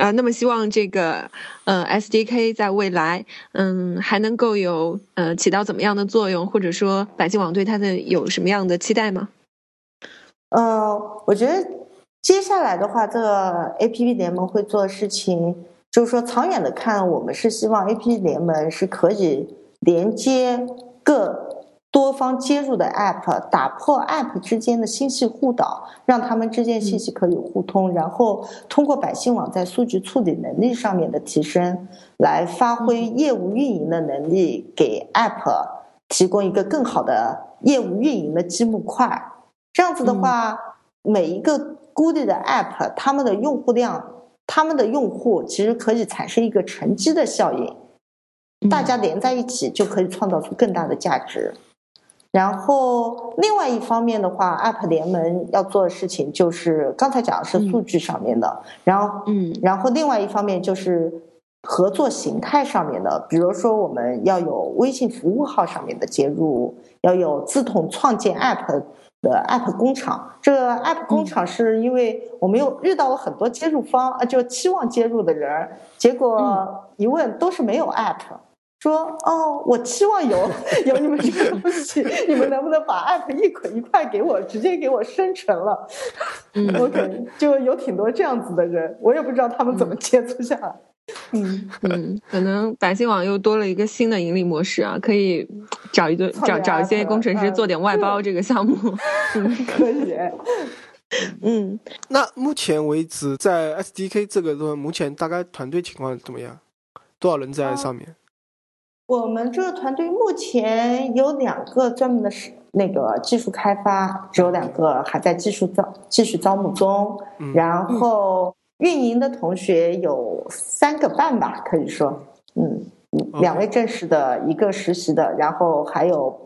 啊，那么希望这个呃 SDK 在未来嗯还能够有呃起到怎么样的作用，或者说百姓网对它的有什么样的期待吗？呃，我觉得接下来的话，这个 APP 联盟会做的事情，就是说长远的看，我们是希望 APP 联盟是可以连接各。多方接入的 App，打破 App 之间的信息互导，让他们之间信息可以互通，然后通过百姓网在数据处理能力上面的提升，来发挥业务运营的能力，给 App 提供一个更好的业务运营的积木块。这样子的话，每一个孤立的 App，他们的用户量，他们的用户其实可以产生一个乘积的效应，大家连在一起就可以创造出更大的价值。然后，另外一方面的话，App 联盟要做的事情就是刚才讲的是数据上面的，然后，嗯，然后另外一方面就是合作形态上面的，比如说我们要有微信服务号上面的接入，要有自动创建 App 的 App 工厂。这个 App 工厂是因为我们又遇到了很多接入方啊，就期望接入的人，结果一问都是没有 App。说哦，我期望有 有你们这个东西，你们能不能把 app 一捆一块给我，直接给我生成了？嗯，OK，就有挺多这样子的人，我也不知道他们怎么接触下来。嗯嗯，可能百姓网又多了一个新的盈利模式啊，可以找一个找找一些工程师做点外包这个项目。嗯，可以。嗯，那目前为止在 SDK 这个的目前大概团队情况怎么样？多少人在上面？我们这个团队目前有两个专门的是那个技术开发，只有两个还在技术招继续招募中。然后运营的同学有三个半吧，可以说，嗯，两位正式的，一个实习的，然后还有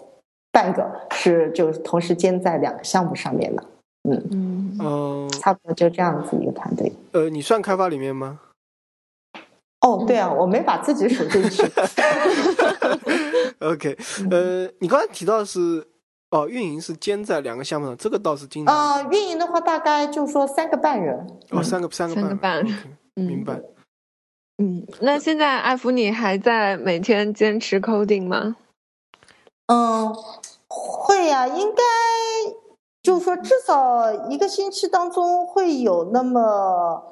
半个是就同时兼在两个项目上面的。嗯嗯，差不多就这样子一个团队。呃，你算开发里面吗？哦，对啊，我没把自己数进去。OK，呃，你刚才提到是哦，运营是兼在两个项目上，这个倒是经常。啊，运营的话大概就说三个半人。哦，三个三个半。半，明白。嗯，那现在艾弗你还在每天坚持 coding 吗？嗯，会呀，应该就是说至少一个星期当中会有那么。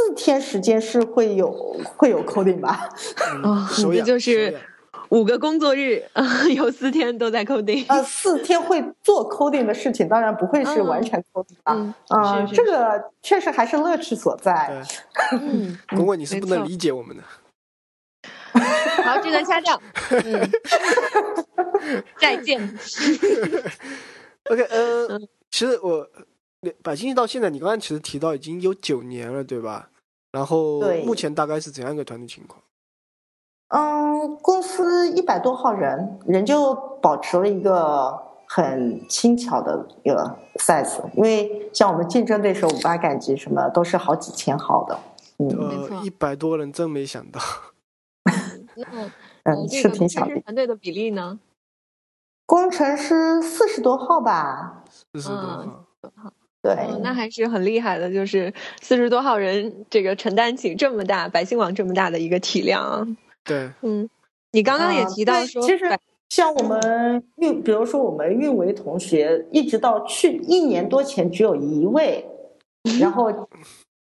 四天时间是会有会有 coding 吧？啊，也就是五个工作日，有四天都在 coding。呃，四天会做 coding 的事情，当然不会是完全 coding 吧？啊，这个确实还是乐趣所在。嗯，不过你是不能理解我们的。好，这段掐掉。再见。OK，呃，其实我。百姓到现在，你刚才其实提到已经有九年了，对吧？然后目前大概是怎样一个团队情况？嗯，公司一百多号人，人就保持了一个很轻巧的一个 size。因为像我们竞争对手五八赶集什么，都是好几千号的。嗯，一百多人真没想到。嗯，是挺小的。团队的比例呢？工程师四十多号吧。四十多号。对，那还是很厉害的，就是四十多号人，这个承担起这么大百姓网这么大的一个体量。对，嗯，你刚刚也提到说，其实像我们运，比如说我们运维同学，一直到去一年多前只有一位，然后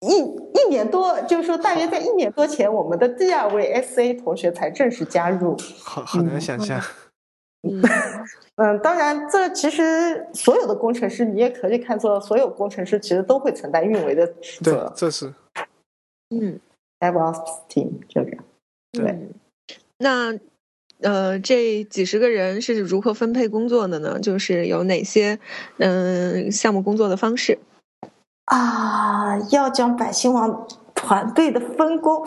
一一年多，就是说大约在一年多前，我们的第二位 SA 同学才正式加入。好，好难想象。嗯，嗯，当然，这其实所有的工程师，你也可以看作，所有工程师其实都会承担运维的职责。这是，嗯，DevOps team 就这样。对，那呃，这几十个人是如何分配工作的呢？就是有哪些嗯项目工作的方式？啊，要讲百姓网团队的分工，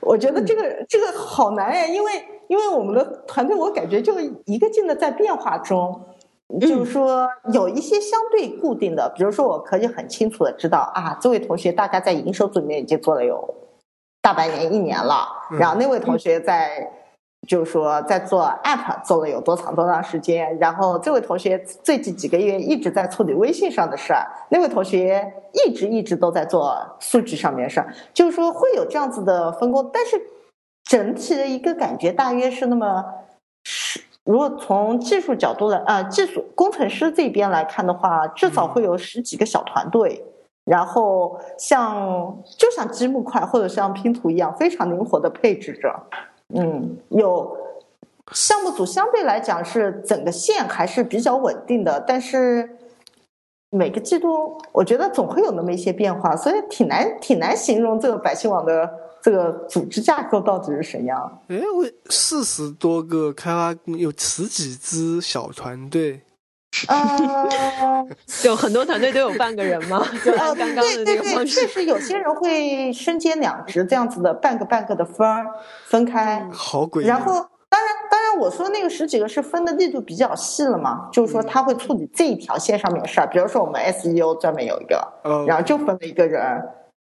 我觉得这个这个好难呀，因为因为我们的团队，我感觉就一个劲的在变化中。就是说，有一些相对固定的，比如说，我可以很清楚的知道啊，这位同学大概在营收组里面已经做了有大半年、一年了，然后那位同学在，就是说在做 app 做了有多长多长时间，然后这位同学最近几个月一直在处理微信上的事儿，那位同学一直一直都在做数据上面事儿，就是说会有这样子的分工，但是整体的一个感觉大约是那么十。如果从技术角度来，呃，技术工程师这边来看的话，至少会有十几个小团队，然后像就像积木块或者像拼图一样，非常灵活的配置着。嗯，有项目组相对来讲是整个线还是比较稳定的，但是每个季度我觉得总会有那么一些变化，所以挺难挺难形容这个百姓网的。这个组织架构到底是什么样？哎，我四十多个开发有十几支小团队，啊，有很多团队都有半个人吗？就按刚刚的那个方式，确实有些人会身兼两职，这样子的半个半个的分分开，好诡异。然后，当然，当然，我说那个十几个是分的力度比较细了嘛，就是说他会处理这一条线上面的事儿，比如说我们 SEO 专门有一个，然后就分了一个人，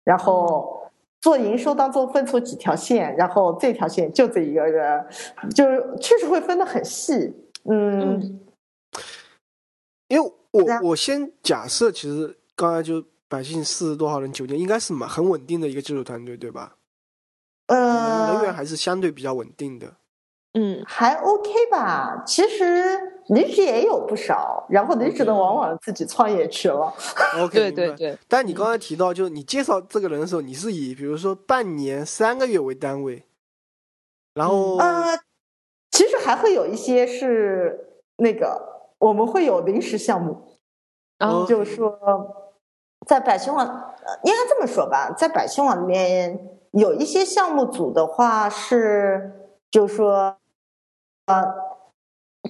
然后。做营收当中分出几条线，然后这条线就这一个人，就是确实会分得很细。嗯，因为我我先假设，其实刚才就百姓四十多号人，酒店应该是蛮很稳定的一个技术团队，对吧？呃，人员还是相对比较稳定的。嗯，还 OK 吧。其实。离职也有不少，然后离职的往往自己创业去了。OK，对对对。但你刚才提到，就是你介绍这个人的时候，你是以比如说半年、三个月为单位，然后呃，其实还会有一些是那个，我们会有临时项目，然后就是说，在百姓网，应该这么说吧，在百姓网里面有一些项目组的话是，就是说，呃。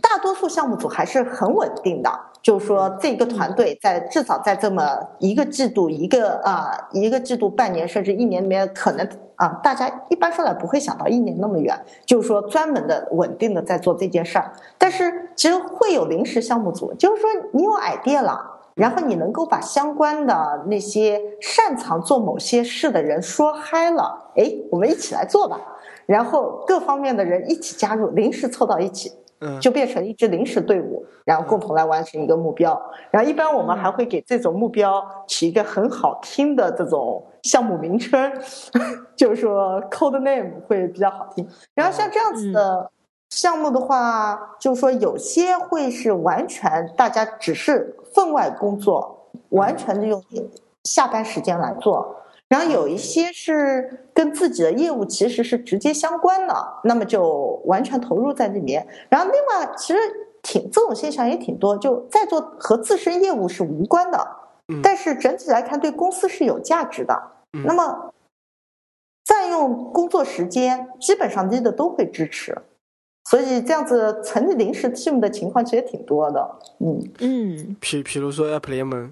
大多数项目组还是很稳定的，就是说这个团队在至少在这么一个季度、一个啊一个季度、半年甚至一年里面，可能啊大家一般说来不会想到一年那么远，就是说专门的稳定的在做这件事儿。但是其实会有临时项目组，就是说你有 idea 了，然后你能够把相关的那些擅长做某些事的人说嗨了，哎，我们一起来做吧，然后各方面的人一起加入，临时凑到一起。就变成一支临时队伍，然后共同来完成一个目标。然后一般我们还会给这种目标起一个很好听的这种项目名称，就是说 code name 会比较好听。然后像这样子的项目的话，就是说有些会是完全大家只是分外工作，完全的用下班时间来做。然后有一些是跟自己的业务其实是直接相关的，那么就完全投入在里面。然后另外，其实挺这种现象也挺多，就在做和自身业务是无关的，但是整体来看对公司是有价值的。那么占用工作时间，基本上 leader 都会支持，所以这样子成立临时 team 的情况其实挺多的。嗯嗯，比比如说 App 联盟。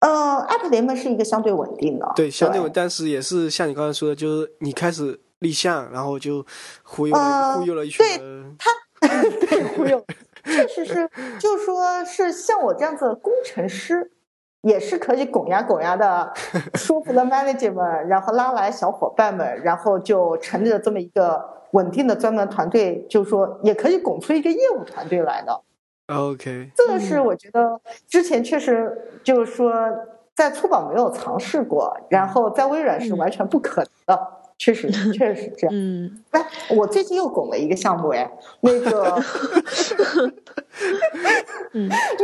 呃，App 联盟是一个相对稳定的，对，相对稳，但是也是像你刚才说的，就是你开始立项，然后就忽悠了，忽悠了一群人。他 对忽悠，确实是，就说是像我这样子的工程师，也是可以拱呀拱呀的，说服了 manager 们，然后拉来小伙伴们，然后就成立了这么一个稳定的专门团队，就是说也可以拱出一个业务团队来的。OK，这个是我觉得之前确实就是说在粗宝没有尝试过，然后在微软是完全不可能的，确实 确实是这样。嗯，哎，我最近又拱了一个项目，哎，那个，嗯，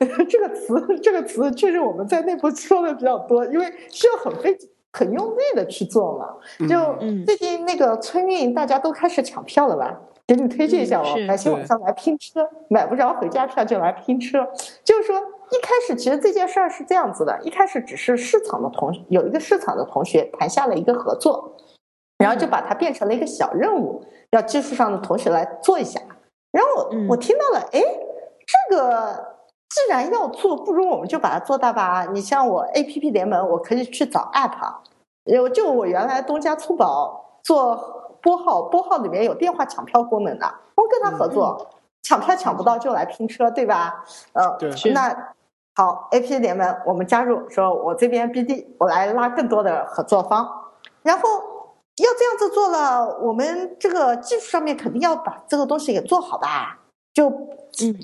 那个这个词这个词确实我们在内部说的比较多，因为需要很费很用力的去做嘛。就最近那个春运，大家都开始抢票了吧？给你推荐一下哦，百姓网上来拼车，买不着回家票就来拼车。就是说，一开始其实这件事儿是这样子的，一开始只是市场的同有一个市场的同学谈下了一个合作，然后就把它变成了一个小任务，要技术上的同学来做一下。然后我我听到了，哎，这个既然要做，不如我们就把它做大吧。你像我 A P P 联盟，我可以去找 App，有就我原来东家粗宝做拨号，拨号里面有电话抢票功能的，我跟他合作，抢票抢不到就来拼车，对吧？呃，对，那好，A P P 联盟我们加入，说我这边 B D，我来拉更多的合作方，然后。要这样子做了，我们这个技术上面肯定要把这个东西给做好吧？就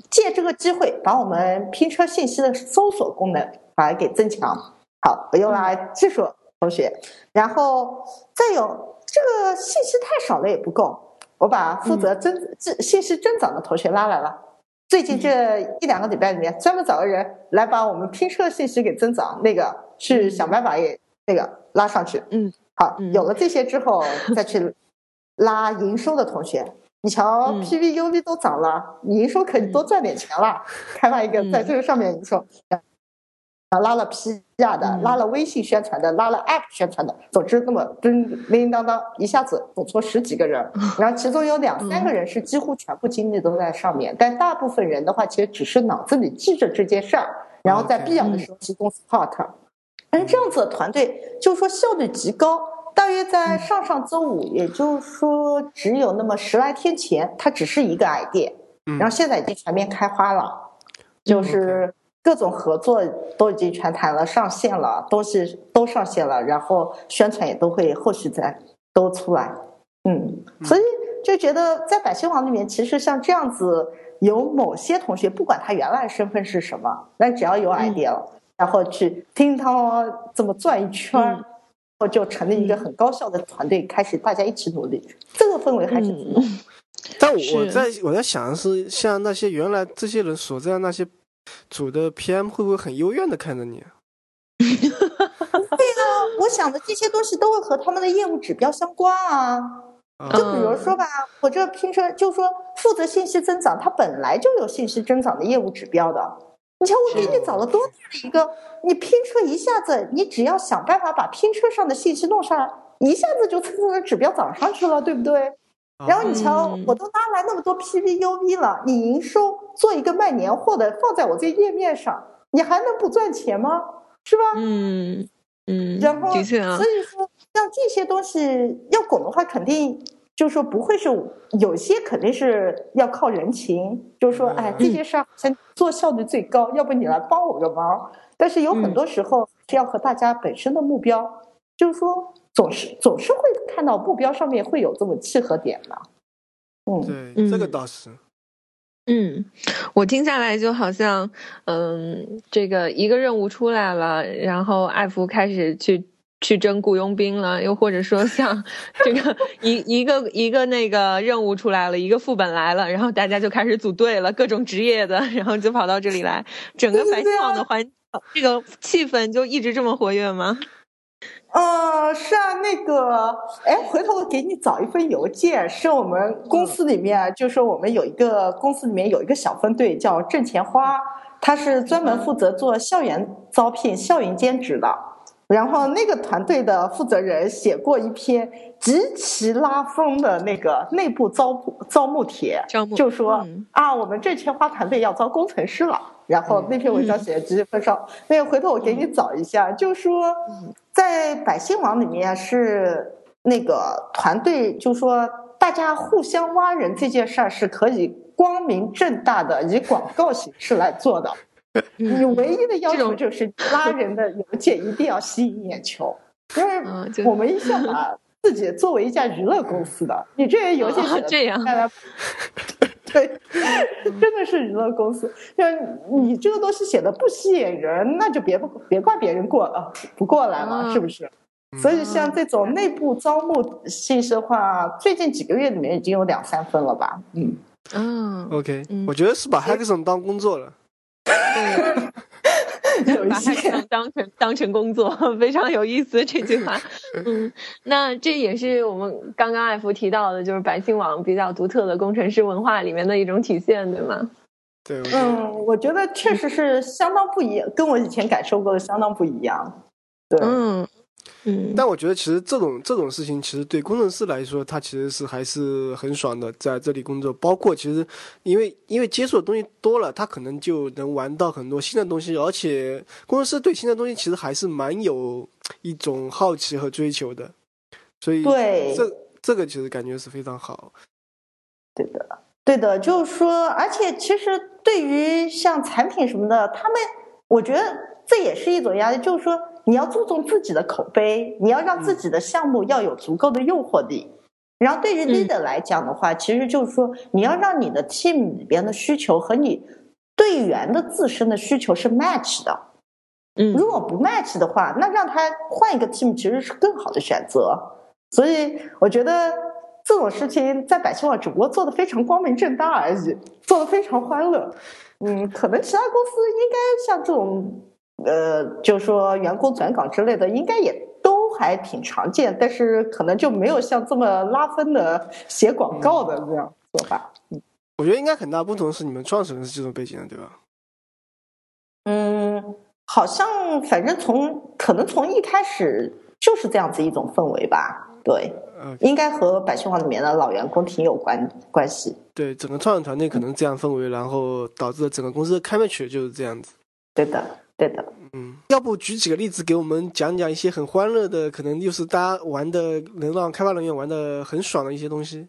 借这个机会，把我们拼车信息的搜索功能把它给增强。好，我又来技术同学，然后再有这个信息太少了也不够，我把负责增信息增长的同学拉来了。最近这一两个礼拜里面，专门找个人来把我们拼车信息给增长，那个去想办法也那个拉上去。嗯。好，有了这些之后，再去拉营收的同学。你瞧，PVUV 都涨了，营收可以多赚点钱了。开发一个在这个上面，你说，啊，拉了 P 价的，拉了微信宣传的，拉了 App 宣传的，总之那么叮叮叮当当，一下子走出十几个人。然后其中有两三个人是几乎全部精力都在上面，但大部分人的话，其实只是脑子里记着这件事儿，然后在必要的时候提供 support。但是，这样子的团队，就是说效率极高。大约在上上周五，也就是说只有那么十来天前，它只是一个 idea，然后现在已经全面开花了，就是各种合作都已经全谈了，上线了，东西都上线了，然后宣传也都会后续再都出来。嗯，所以就觉得在百姓网里面，其实像这样子，有某些同学，不管他原来身份是什么，那只要有 idea 了。然后去听他们这么转一圈然后就成立一个很高效的团队，开始大家一起努力，这个氛围还是挺嗯。但我在我在想的是，像那些原来这些人所在的那些组的 PM，会不会很幽怨的看着你？对啊，我想的这些东西都会和他们的业务指标相关啊。就比如说吧，我这拼车，就说负责信息增长，它本来就有信息增长的业务指标的。你瞧，我给你找了多大的一个，你拼车一下子，你只要想办法把拼车上的信息弄上来，一下子就蹭蹭的指标涨上去了，对不对？然后你瞧，我都拉来那么多 PVUV 了，你营收做一个卖年货的放在我这页面上，你还能不赚钱吗？是吧？嗯嗯。然后，的确啊。所以说，像这些东西要拱的话，肯定。就是说不会是有些肯定是要靠人情，就是说，哎，这些事儿先做效率最高，要不你来帮我个忙。但是有很多时候是要和大家本身的目标，就是说总是总是会看到目标上面会有这么契合点的。嗯，对，这个倒是。嗯，我听下来就好像，嗯，这个一个任务出来了，然后艾福开始去。去征雇佣兵了，又或者说像这个一一个一个那个任务出来了，一个副本来了，然后大家就开始组队了，各种职业的，然后就跑到这里来，整个百姓网的环这个气氛就一直这么活跃吗？呃，是啊，那个，哎，回头我给你找一份邮件，是我们公司里面，就说我们有一个公司里面有一个小分队叫挣钱花，他是专门负责做校园招聘、校园兼职的。然后那个团队的负责人写过一篇极其拉风的那个内部招招募帖，就说啊，我们挣钱花团队要招工程师了。然后那篇文章写的极其风骚，那个回头我给你找一下，就说在百姓网里面是那个团队，就说大家互相挖人这件事儿是可以光明正大的以广告形式来做的。你唯一的要求就是拉人的邮件一定要吸引眼球，因为 我们一向把自己作为一家娱乐公司的，你这些邮件写的这样，对，真的是娱乐公司。就是你这个东西写的不吸引人，那就别不别怪别人过了不过来嘛，是不是？所以像这种内部招募信息的话，最近几个月里面已经有两三分了吧？嗯嗯，OK，我觉得是把 Hackson 当工作了。有一些当成当成工作，非常有意思这句话。嗯，那这也是我们刚刚艾福提到的，就是百姓网比较独特的工程师文化里面的一种体现，对吗？对，嗯，我觉得确实是相当不一样，跟我以前感受过的相当不一样。对，嗯，嗯，但我觉得其实这种这种事情，其实对工程师来说，他其实是还是很爽的，在这里工作。包括其实，因为因为接触的东西多了，他可能就能玩到很多新的东西。而且工程师对新的东西其实还是蛮有一种好奇和追求的，所以对这这个其实感觉是非常好。对的，对的，就是说，而且其实对于像产品什么的，他们我觉得这也是一种压力，就是说。你要注重自己的口碑，你要让自己的项目要有足够的诱惑力。然后对于 leader 来讲的话，其实就是说你要让你的 team 里边的需求和你队员的自身的需求是 match 的。嗯，如果不 match 的话，那让他换一个 team 其实是更好的选择。所以我觉得这种事情在百姓网只不过做的非常光明正大而已，做的非常欢乐。嗯，可能其他公司应该像这种。呃，就说员工转岗之类的，应该也都还挺常见，但是可能就没有像这么拉分的写广告的这样做法。嗯，我觉得应该很大不同是你们创始人是这种背景的，对吧？嗯，好像反正从可能从一开始就是这样子一种氛围吧。对，应该和百姓网里面的老员工挺有关关系。对，整个创始团队可能这样氛围，然后导致整个公司的开卖曲就是这样子。对的。对的，嗯，要不举几个例子给我们讲讲一些很欢乐的，可能又是大家玩的，能让开发人员玩的很爽的一些东西。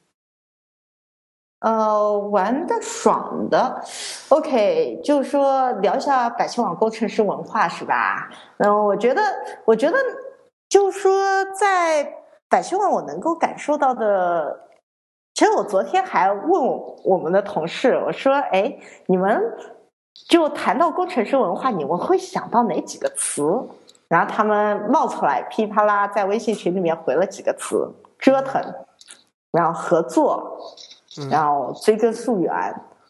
呃，玩的爽的，OK，就是说聊一下百姓网工程师文化是吧？嗯，我觉得，我觉得，就是说在百姓网我能够感受到的，其实我昨天还问我们的同事，我说，哎，你们。就谈到工程师文化，你们会想到哪几个词？然后他们冒出来，噼里啪啦在微信群里面回了几个词：折腾，然后合作，然后追根溯源。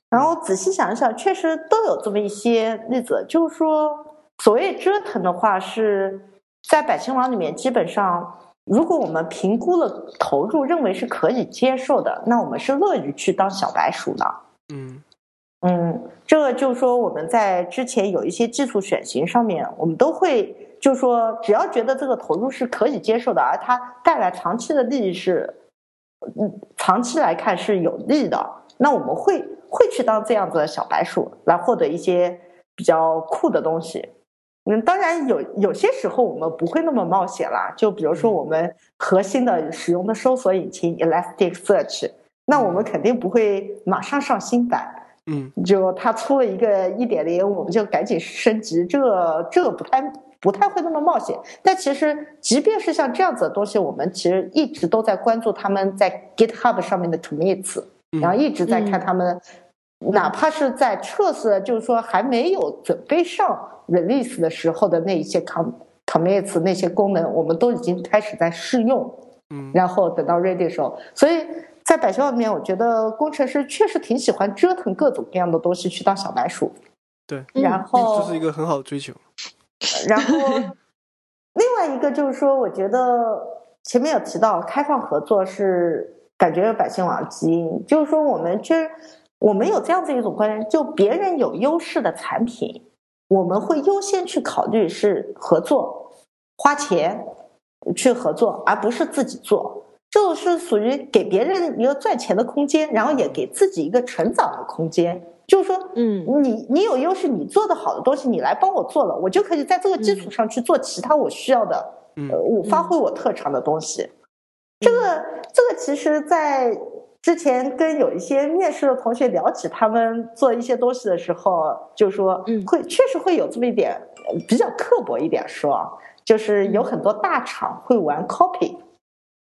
然后仔细想一想，确实都有这么一些例子。就是说，所谓折腾的话，是在百姓网里面，基本上，如果我们评估了投入，认为是可以接受的，那我们是乐于去当小白鼠的。嗯。嗯，这个就是说，我们在之前有一些技术选型上面，我们都会就是说，只要觉得这个投入是可以接受的，而它带来长期的利益是，嗯，长期来看是有利的，那我们会会去当这样子的小白鼠，来获得一些比较酷的东西。嗯，当然有有些时候我们不会那么冒险啦，就比如说我们核心的使用的搜索引擎 Elasticsearch，那我们肯定不会马上上新版。嗯，就它出了一个一点零，我们就赶紧升级，这这不太不太会那么冒险。但其实，即便是像这样子的东西，我们其实一直都在关注他们在 GitHub 上面的 commits，然后一直在看他们，哪怕是在测试，就是说还没有准备上 release 的时候的那一些 com commits 那些功能，我们都已经开始在试用。嗯，然后等到 ready 的时候，所以。在百姓里面，我觉得工程师确实挺喜欢折腾各种各样的东西去当小白鼠。对，然后这是一个很好的追求。然后另外一个就是说，我觉得前面有提到开放合作是感觉百姓网基因，就是说我们这我们有这样子一种观念，就别人有优势的产品，我们会优先去考虑是合作，花钱去合作，而不是自己做。就是属于给别人一个赚钱的空间，然后也给自己一个成长的空间。就是说，嗯，你你有优势，你做的好的东西，你来帮我做了，我就可以在这个基础上去做其他我需要的，呃，我发挥我特长的东西。这个这个，其实，在之前跟有一些面试的同学聊起他们做一些东西的时候，就说，嗯，会确实会有这么一点比较刻薄一点说，就是有很多大厂会玩 copy。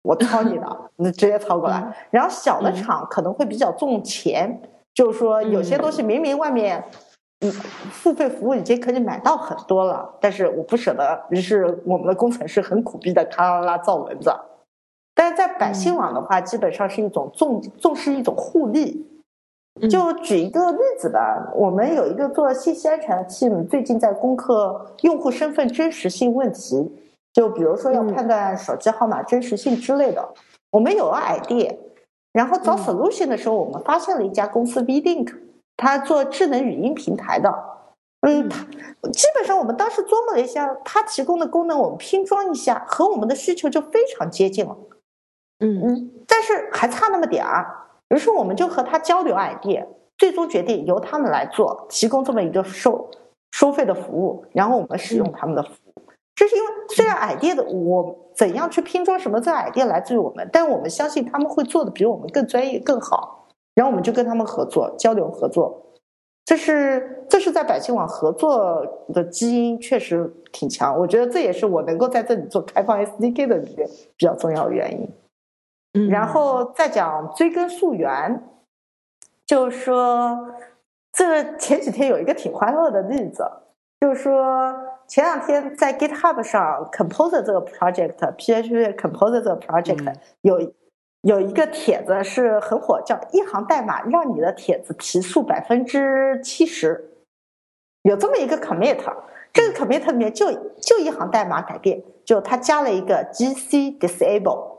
我抄你的，你直接抄过来。然后小的厂可能会比较重钱，就是说有些东西明明外面，嗯，付费服务已经可以买到很多了，但是我不舍得，于是我们的工程师很苦逼的咔啦啦造蚊子。但是在百姓网的话，基本上是一种重重视一种互利。就举一个例子吧，我们有一个做信息安全的 team，最近在攻克用户身份真实性问题。就比如说要判断手机号码真实性之类的，我们有了 idea，然后找 solution 的时候，我们发现了一家公司 V Link，它做智能语音平台的。嗯，它基本上我们当时琢磨了一下，它提供的功能我们拼装一下，和我们的需求就非常接近了。嗯嗯，但是还差那么点儿，于是我们就和他交流 idea，最终决定由他们来做，提供这么一个收收费的服务，然后我们使用他们的服务。这是因为虽然 idea 的我怎样去拼装什么，这 idea 来自于我们，但我们相信他们会做的比我们更专业更好，然后我们就跟他们合作交流合作。这是这是在百姓网合作的基因确实挺强，我觉得这也是我能够在这里做开放 SDK 的一个比较重要的原因。嗯，然后再讲追根溯源，就是说，这前几天有一个挺欢乐的例子，就是说前两天在 GitHub 上 Composer 这个 project，PHP Composer 这个 project 有有一个帖子是很火，叫一行代码让你的帖子提速百分之七十，有这么一个 commit，这个 commit 里面就就一行代码改变，就它加了一个 GC disable。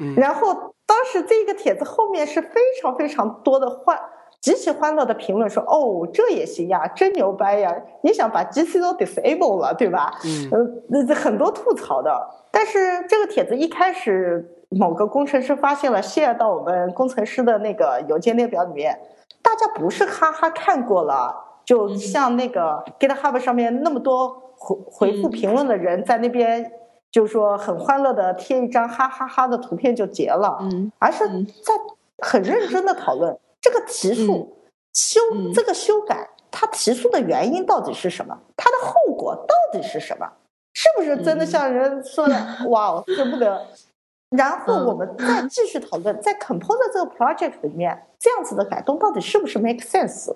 嗯。然后当时这个帖子后面是非常非常多的欢极其欢乐的评论说，哦，这也行呀，真牛掰呀！你想把 GC 都 disable 了，对吧？嗯呃，很多吐槽的。但是这个帖子一开始，某个工程师发现了，share 到我们工程师的那个邮件列表里面，大家不是哈哈看过了，就像那个 GitHub 上面那么多回回复评论的人在那边。就说很欢乐的贴一张哈哈哈的图片就结了，嗯而是嗯在很认真的讨论这个提速、修嗯这个修改，它提速的原因到底是什么？它的后果到底是什么？是不是真的嗯像人说的，哇哦，舍不得？然后嗯我们再继续讨论，在 Composer 这个 project 里面，这样子的改动到底是不是 make sense？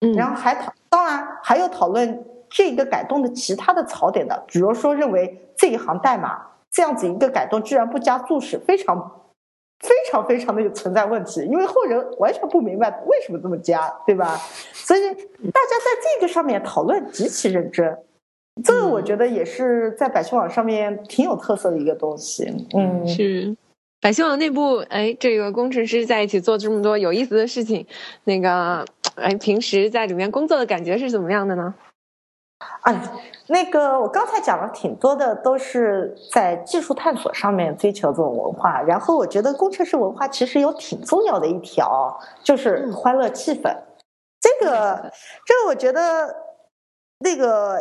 嗯，然后还讨，当然还有讨论这个改动的其他的槽点的，比如说认为这一行代码这样子一个改动居然不加注释，非常非常非常的有存在问题，因为后人完全不明白为什么这么加，对吧？所以大家在这个上面讨论极其认真，这个我觉得也是在百姓网上面挺有特色的一个东西。嗯，是。百姓网内部，哎，这个工程师在一起做这么多有意思的事情，那个，哎，平时在里面工作的感觉是怎么样的呢？哎，那个我刚才讲了挺多的，都是在技术探索上面追求这种文化。然后我觉得工程师文化其实有挺重要的一条，就是欢乐气氛。这个，这个我觉得那个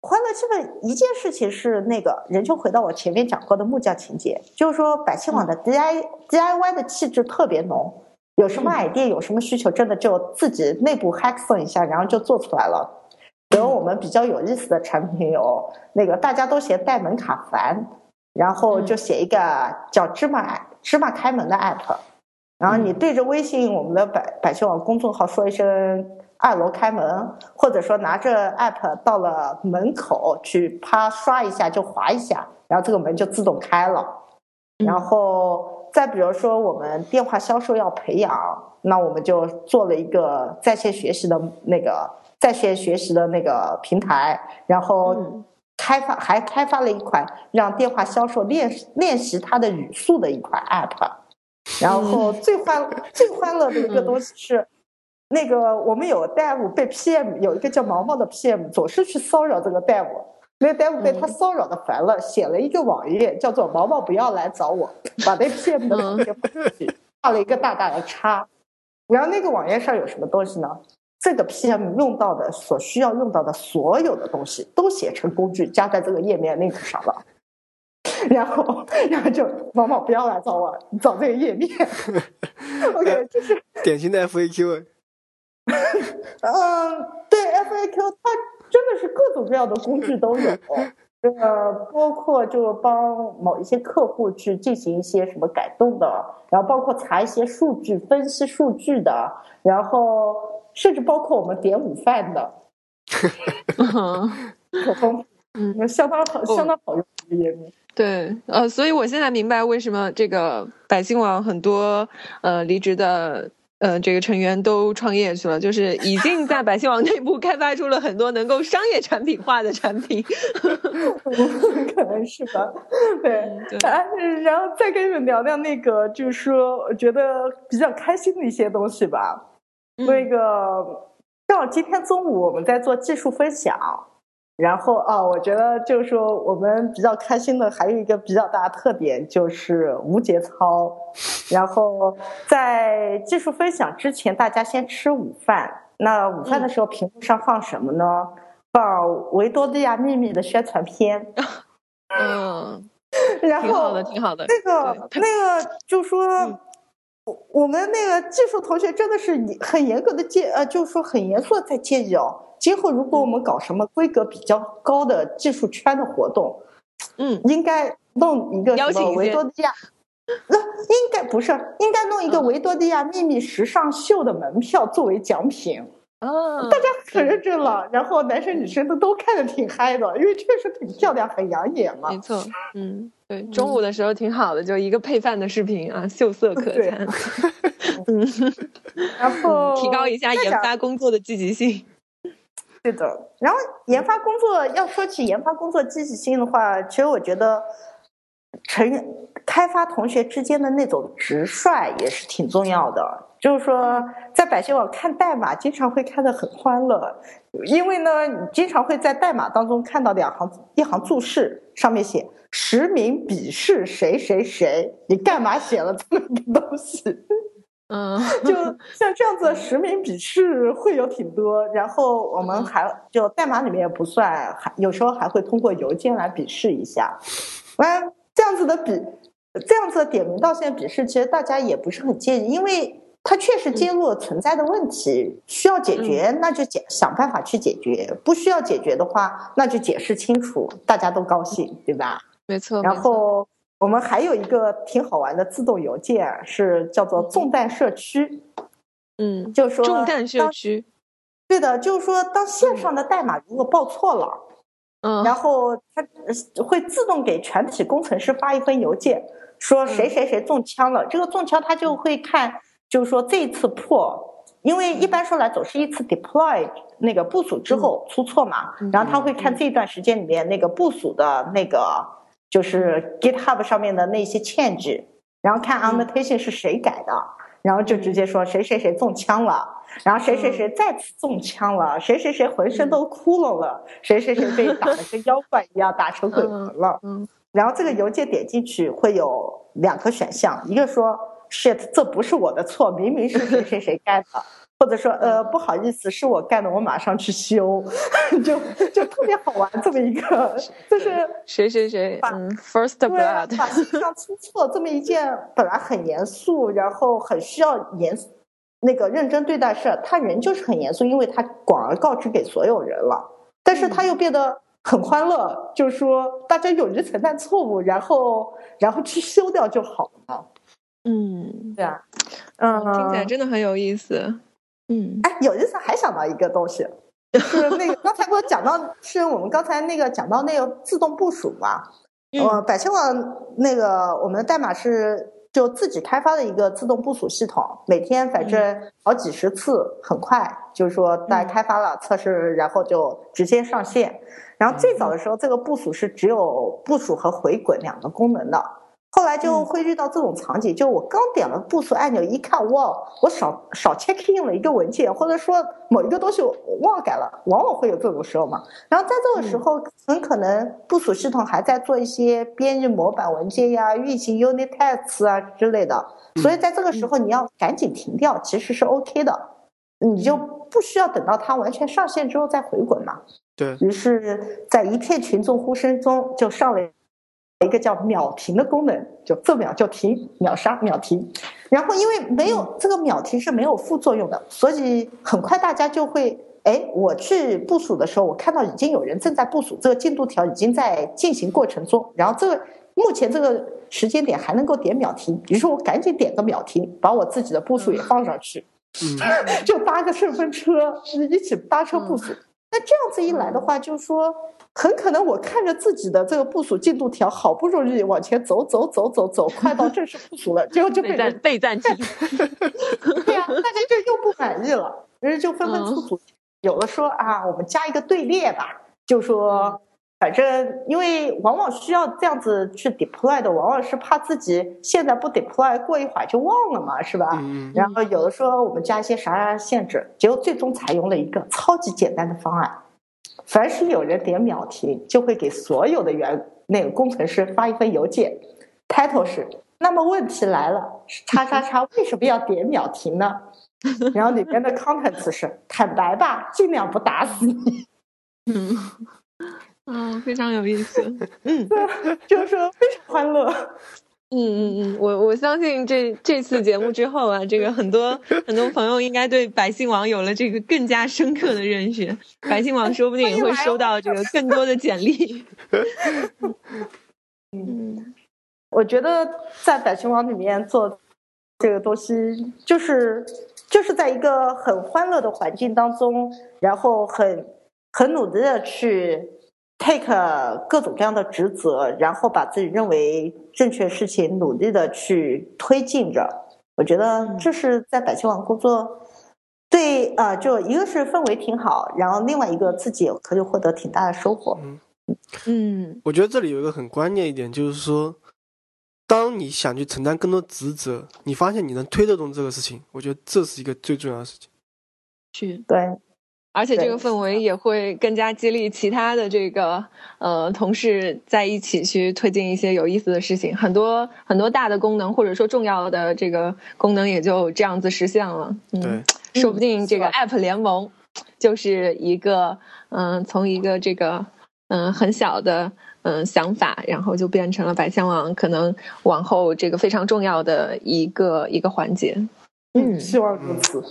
欢乐气氛一件事情是那个人就回到我前面讲过的木匠情节，就是说百姓网的 DI DIY 的气质特别浓，有什么 idea 有什么需求，真的就自己内部 hack 一下，然后就做出来了。比如我们比较有意思的产品有那个大家都嫌带门卡烦，然后就写一个叫芝麻芝麻开门的 app，然后你对着微信我们的百百姓网公众号说一声二楼开门，或者说拿着 app 到了门口去啪刷一下就划一下，然后这个门就自动开了。然后再比如说我们电话销售要培养，那我们就做了一个在线学习的那个。在线学习的那个平台，然后开发还开发了一款让电话销售练练习他的语速的一款 app，然后最欢最欢乐的一个东西是，那个我们有 dev 被 PM 有一个叫毛毛的 PM 总是去骚扰这个 dev，那个 dev 被他骚扰的烦了，写了一个网页叫做毛毛不要来找我，把那 PM 的链接画了一个大大的叉，然后那个网页上有什么东西呢？这个 PM 用到的所需要用到的所有的东西都写成工具加在这个页面 link 上了，然后然后就往往不要来找我，找这个页面。OK，就是典型的 FAQ。嗯，对 FAQ，它真的是各种各样的工具都有。呃，包括就帮某一些客户去进行一些什么改动的，然后包括查一些数据、分析数据的，然后甚至包括我们点午饭的，可丰嗯，相当好，相当好用的页面。对，呃，所以我现在明白为什么这个百姓网很多呃离职的。呃，这个成员都创业去了，就是已经在百姓网内部开发出了很多能够商业产品化的产品，可能是吧。对，对哎，然后再跟你们聊聊那个，就是说，我觉得比较开心的一些东西吧。那个正好今天中午我们在做技术分享，然后啊，我觉得就是说我们比较开心的还有一个比较大的特点就是无节操。然后在技术分享之前，大家先吃午饭。那午饭的时候，屏幕上放什么呢？放维多利亚秘密的宣传片。嗯，然后挺好的，挺好的。那个那个就说，我我们那个技术同学真的是很严格的建呃，就是说很严肃的在建议哦。今后如果我们搞什么规格比较高的技术圈的活动，嗯，应该弄一个什么维多利亚，那应该不是应该弄一个维多利亚秘密时尚秀的门票作为奖品。哦，大家可认真了，然后男生女生都都看着挺嗨的，因为确实挺漂亮，很养眼嘛。没错，嗯，对，中午的时候挺好的，就一个配饭的视频啊，秀色可餐。嗯，然后提高一下研发工作的积极性。对的，然后研发工作要说起研发工作积极性的话，其实我觉得成开发同学之间的那种直率也是挺重要的。就是说，在百姓网看代码，经常会看得很欢乐，因为呢，你经常会在代码当中看到两行一行注释，上面写“实名鄙视谁谁谁”，你干嘛写了这么一个东西？嗯，就像这样子，实名鄙视会有挺多。然后我们还就代码里面也不算，还有时候还会通过邮件来鄙视一下。完这样子的鄙，这样子的点名道姓鄙视，其实大家也不是很介意，因为。它确实揭露了存在的问题，需要解决，那就解想办法去解决；不需要解决的话，那就解释清楚，大家都高兴，对吧？没错。然后我们还有一个挺好玩的自动邮件，是叫做“重弹社区”。嗯，就是说重弹社区。对的，就是说，当线上的代码如果报错了，嗯，然后他会自动给全体工程师发一封邮件，说谁谁谁中枪了。这个中枪，他就会看。就是说这一次破，因为一般说来总是一次 deploy 那个部署之后出错嘛，然后他会看这一段时间里面那个部署的那个就是 GitHub 上面的那些 change，然后看 annotation 是谁改的，然后就直接说谁谁谁中枪了，然后谁谁谁再次中枪了，谁谁谁浑身都窟窿了，谁谁谁被打的跟妖怪一样打成鬼 魂了，然后这个邮件点进去会有两个选项，一个说。shit，这不是我的错，明明是谁谁谁干的，或者说呃不好意思，是我干的，我马上去修，就就特别好玩这么一个，就是谁谁谁，嗯，first blood，把信上出错这么一件本来很严肃，然后很需要严那个认真对待事，他人就是很严肃，因为他广而告之给所有人了，但是他又变得很欢乐，就是说大家勇于承担错误，然后然后去修掉就好了。嗯，对啊，嗯，听起来真的很有意思。嗯，哎，有意思，还想到一个东西，就是那个 刚才给我讲到，是我们刚才那个讲到那个自动部署嘛？呃，百姓网那个我们的代码是就自己开发的一个自动部署系统，每天反正好几十次，很快，就是说大家开发了测试，然后就直接上线。然后最早的时候，这个部署是只有部署和回滚两个功能的。后来就会遇到这种场景，就我刚点了部署按钮，一看，哇，我少少 check in 了一个文件，或者说某一个东西我忘改了，往往会有这种时候嘛。然后在这个时候，很可能部署系统还在做一些编译模板文件呀、运行 unit tests 啊之类的，所以在这个时候你要赶紧停掉，其实是 OK 的，你就不需要等到它完全上线之后再回滚嘛。对于是，在一片群众呼声中，就上了。一个叫秒停的功能，就这秒就停，秒杀秒停。然后因为没有这个秒停是没有副作用的，所以很快大家就会，哎，我去部署的时候，我看到已经有人正在部署，这个进度条已经在进行过程中。然后这个目前这个时间点还能够点秒停，比如说我赶紧点个秒停，把我自己的部署也放上去，就搭个顺风车一起搭车部署。那这样子一来的话，就是说。很可能我看着自己的这个部署进度条，好不容易往前走走走走走，快到正式部署了，结果就被人被暂停。对呀，大家就又不满意了，人就纷纷出组。有的说啊，我们加一个队列吧，就说反正因为往往需要这样子去 deploy 的，往往是怕自己现在不 deploy，过一会儿就忘了嘛，是吧？嗯然后有的说我们加一些啥啥限制，结果最终采用了一个超级简单的方案。凡是有人点秒停，就会给所有的员那个工程师发一份邮件，title 是。那么问题来了，叉叉叉为什么要点秒停呢？然后里边的 contents 是坦白吧，尽量不打死你。嗯，嗯，非常有意思。嗯，就是说非常欢乐。嗯嗯嗯，我我相信这这次节目之后啊，这个很多很多朋友应该对百姓网有了这个更加深刻的认识。百姓网说不定也会收到这个更多的简历。嗯，我觉得在百姓网里面做这个东西，就是就是在一个很欢乐的环境当中，然后很很努力的去 take 各种各样的职责，然后把自己认为正确事情努力的去推进着。我觉得这是在百姓网工作，对啊、呃就一个是氛围挺好，然后另外一个自己可以获得挺大的收获。嗯我觉得这里有一个很关键一点，就是说，当你想去承担更多职责，你发现你能推得动这个事情，我觉得这是一个最重要的事情。去，对，而且这个氛围也会更加激励其他的这个呃同事在一起去推进一些有意思的事情。很多很多大的功能或者说重要的这个功能也就这样子实现了。嗯，对，说不定这个 App 联盟就是一个嗯、从一个这个嗯、很小的嗯、想法，然后就变成了百香网可能往后这个非常重要的一个一个环节。嗯希望如此。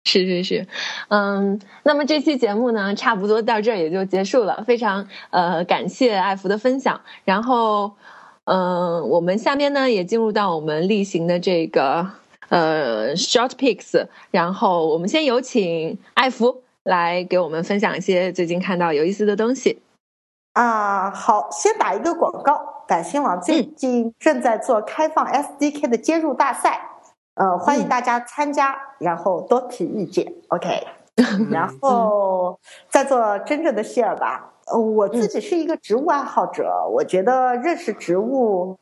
是是是，嗯，那么这期节目呢，差不多到这儿也就结束了。非常呃感谢艾福的分享，然后嗯、呃我们下面呢也进入到我们例行的这个呃 short picks，然后我们先有请艾福来给我们分享一些最近看到有意思的东西。啊，好，先打一个广告。百姓网最近正在做开放 SDK 的接入大赛，呃，欢迎大家参加，然后多提意见，OK。然后再做真正的 share 吧。呃我自己是一个植物爱好者，我觉得认识植物，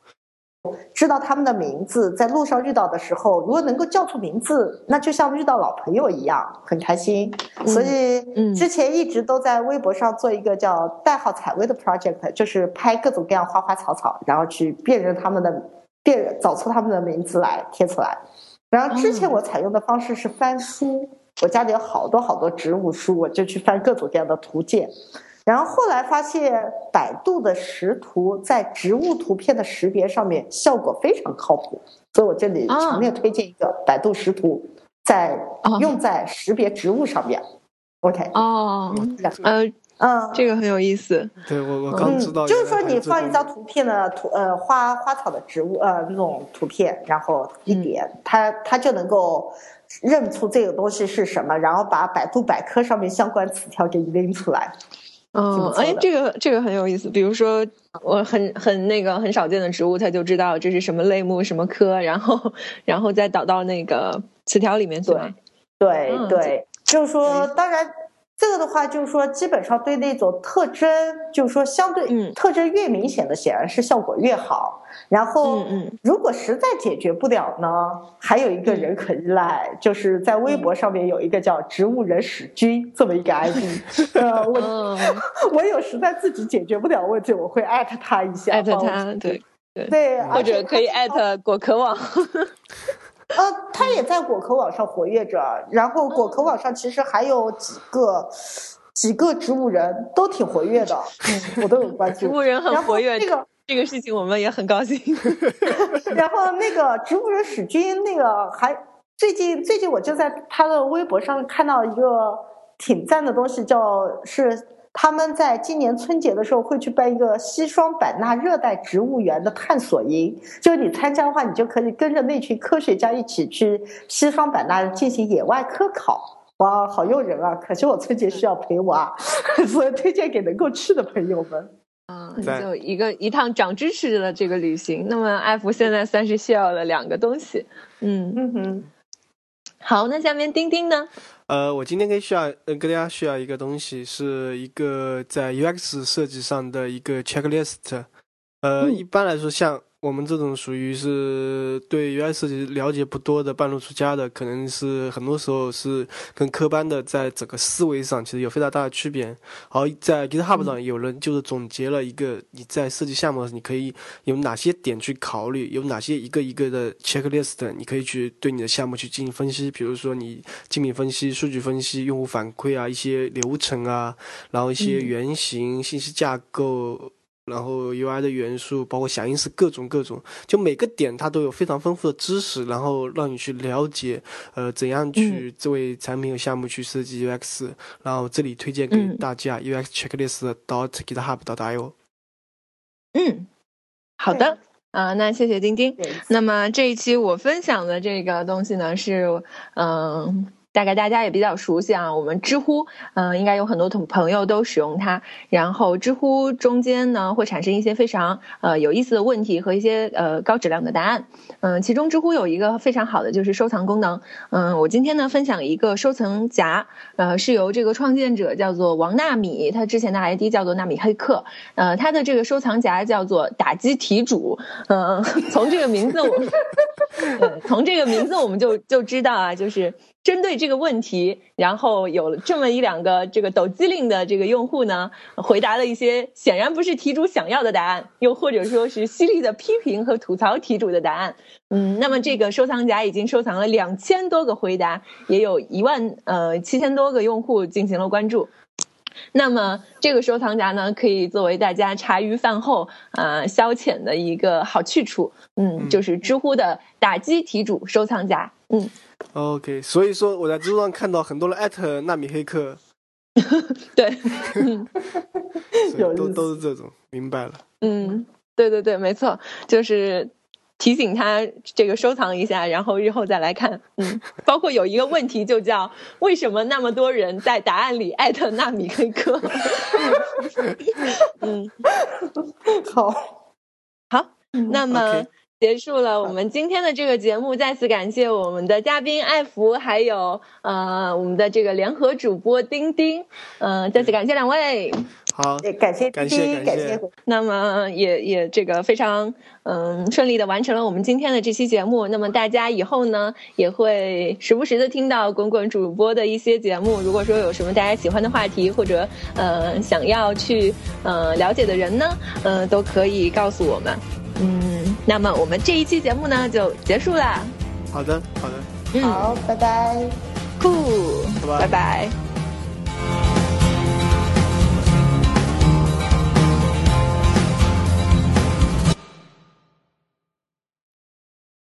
知道他们的名字，在路上遇到的时候，如果能够叫出名字，那就像遇到老朋友一样，很开心。所以嗯之前一直都在微博上做一个叫“代号采薇”的 project，就是拍各种各样花花草草，然后去辨认他们的辨找出他们的名字来贴出来。然后之前我采用的方式是翻书，我家里有好多好多植物书，我就去翻各种各样的图鉴。然后后来发现，百度的识图在植物图片的识别上面效果非常靠谱，所以我这里啊强烈推荐一个百度识图，在哦。用在识别植物上面。OK，哦，呃，嗯，这个很有意思。对我我刚知道、嗯，就是说你放一张张图片的图呃花花草的植物呃那种图片，然后一点，它它就能够认出这个东西是什么，然后把百度百科上面相关词条给拎出来。嗯哎，这个这个很有意思。比如说，我很很那个很少见的植物，它就知道这是什么类目、什么科，然后 然后再导到那个词条里面去对。对嗯对，就是说，当然这个的话，就是说，基本上对那种特征，就是说相对嗯。特征越明显的，显然是效果越好。然后如果实在解决不了呢，还有一个人可依赖，就是在微嗯博上面有一个叫“植物人史君”这么一个 ID，呃，我嗯，我有实在自己解决不了问题，我会艾特他一下，艾特他，对，对，或者可以艾特果壳网。呃，他也在果壳网上活跃着，然后果壳网上其实还有几个几个植物人都挺活跃的，嗯，我都有关注。植物人很活跃那个，这个事情我们也很高兴。然后那个植物人史军那个还最近最近我就在他的微博上看到一个挺赞的东西，叫是他们在今年春节的时候会去办一个西双版纳热带植物园的探索营，就是你参加的话，你就可以跟着那群科学家一起去西双版纳进行野外科考。哇，好诱人啊！可惜我春节需要陪我啊，所以推荐给能够去的朋友们。嗯，就一个一趟长知识的这个旅行。那么艾福现在算是 share 了两个东西。嗯，嗯哼。好，那下面钉钉呢？呃，我今天跟需要呃跟大家需要一个东西，是一个在 UX 设计上的一个 checklist。呃，一般来说，像我们这种属于是对 UI 设计了解不多的半路出家的，可能是很多时候是跟科班的在整个思维上其实有非常大的区别。好，在 GitHub 上有人就是总结了一个你在设计项目时你可以有哪些点去考虑，有哪些一个一个的 checklist，你可以去对你的项目去进行分析。比如说你竞品分析、数据分析、用户反馈啊，一些流程啊，然后一些原型、信息架构。然后 UI 的元素，包括响应式各种各种，就每个点它都有非常丰富的知识，然后让你去了解，呃，怎样去这位产品和项目去设计 UX。然后这里推荐给大家 UX checklist dot github dot io。嗯，好的，啊，那谢谢丁丁。那么这一期我分享的这个东西呢，是嗯。大概大家也比较熟悉啊，我们知乎，嗯，应该有很多同朋友都使用它。然后知乎中间呢，会产生一些非常呃有意思的问题和一些呃高质量的答案。嗯，其中知乎有一个非常好的就是收藏功能。嗯，我今天呢分享一个收藏夹，呃，是由这个创建者叫做王纳米，他之前的 ID 叫做纳米黑客。呃，他的这个收藏夹叫做打击题主。嗯，从这个名字我，从这个名字我们就就知道啊，就是。针对这个问题，然后有了这么一两个这个抖机灵的这个用户呢，回答了一些显然不是题主想要的答案，又或者说是犀利的批评和吐槽题主的答案。嗯，那么这个收藏夹已经收藏了两千多个回答，也有一万呃七千多个用户进行了关注。那么这个收藏夹呢，可以作为大家茶余饭后啊消遣的一个好去处。嗯，就是知乎的打击题主收藏夹。嗯。OK，所以说我在知乎上看到很多人艾特纳米黑客，对，都都是这种，明白了。嗯，对对对，没错，就是提醒他这个收藏一下，然后日后再来看。嗯，包括有一个问题就叫为什么那么多人在答案里艾特纳米黑客？嗯，好，好，那么。结束了我们今天的这个节目，再次感谢我们的嘉宾艾福，还有呃我们的这个联合主播丁丁，嗯，再次感谢两位。好，感谢感谢感谢。那么也也这个非常嗯顺利的完成了我们今天的这期节目。那么大家以后呢也会时不时的听到滚滚主播的一些节目。如果说有什么大家喜欢的话题，或者呃想要去呃了解的人呢，呃都可以告诉我们。嗯，那么我们这一期节目呢就结束了。好的好的。好拜拜。酷拜拜。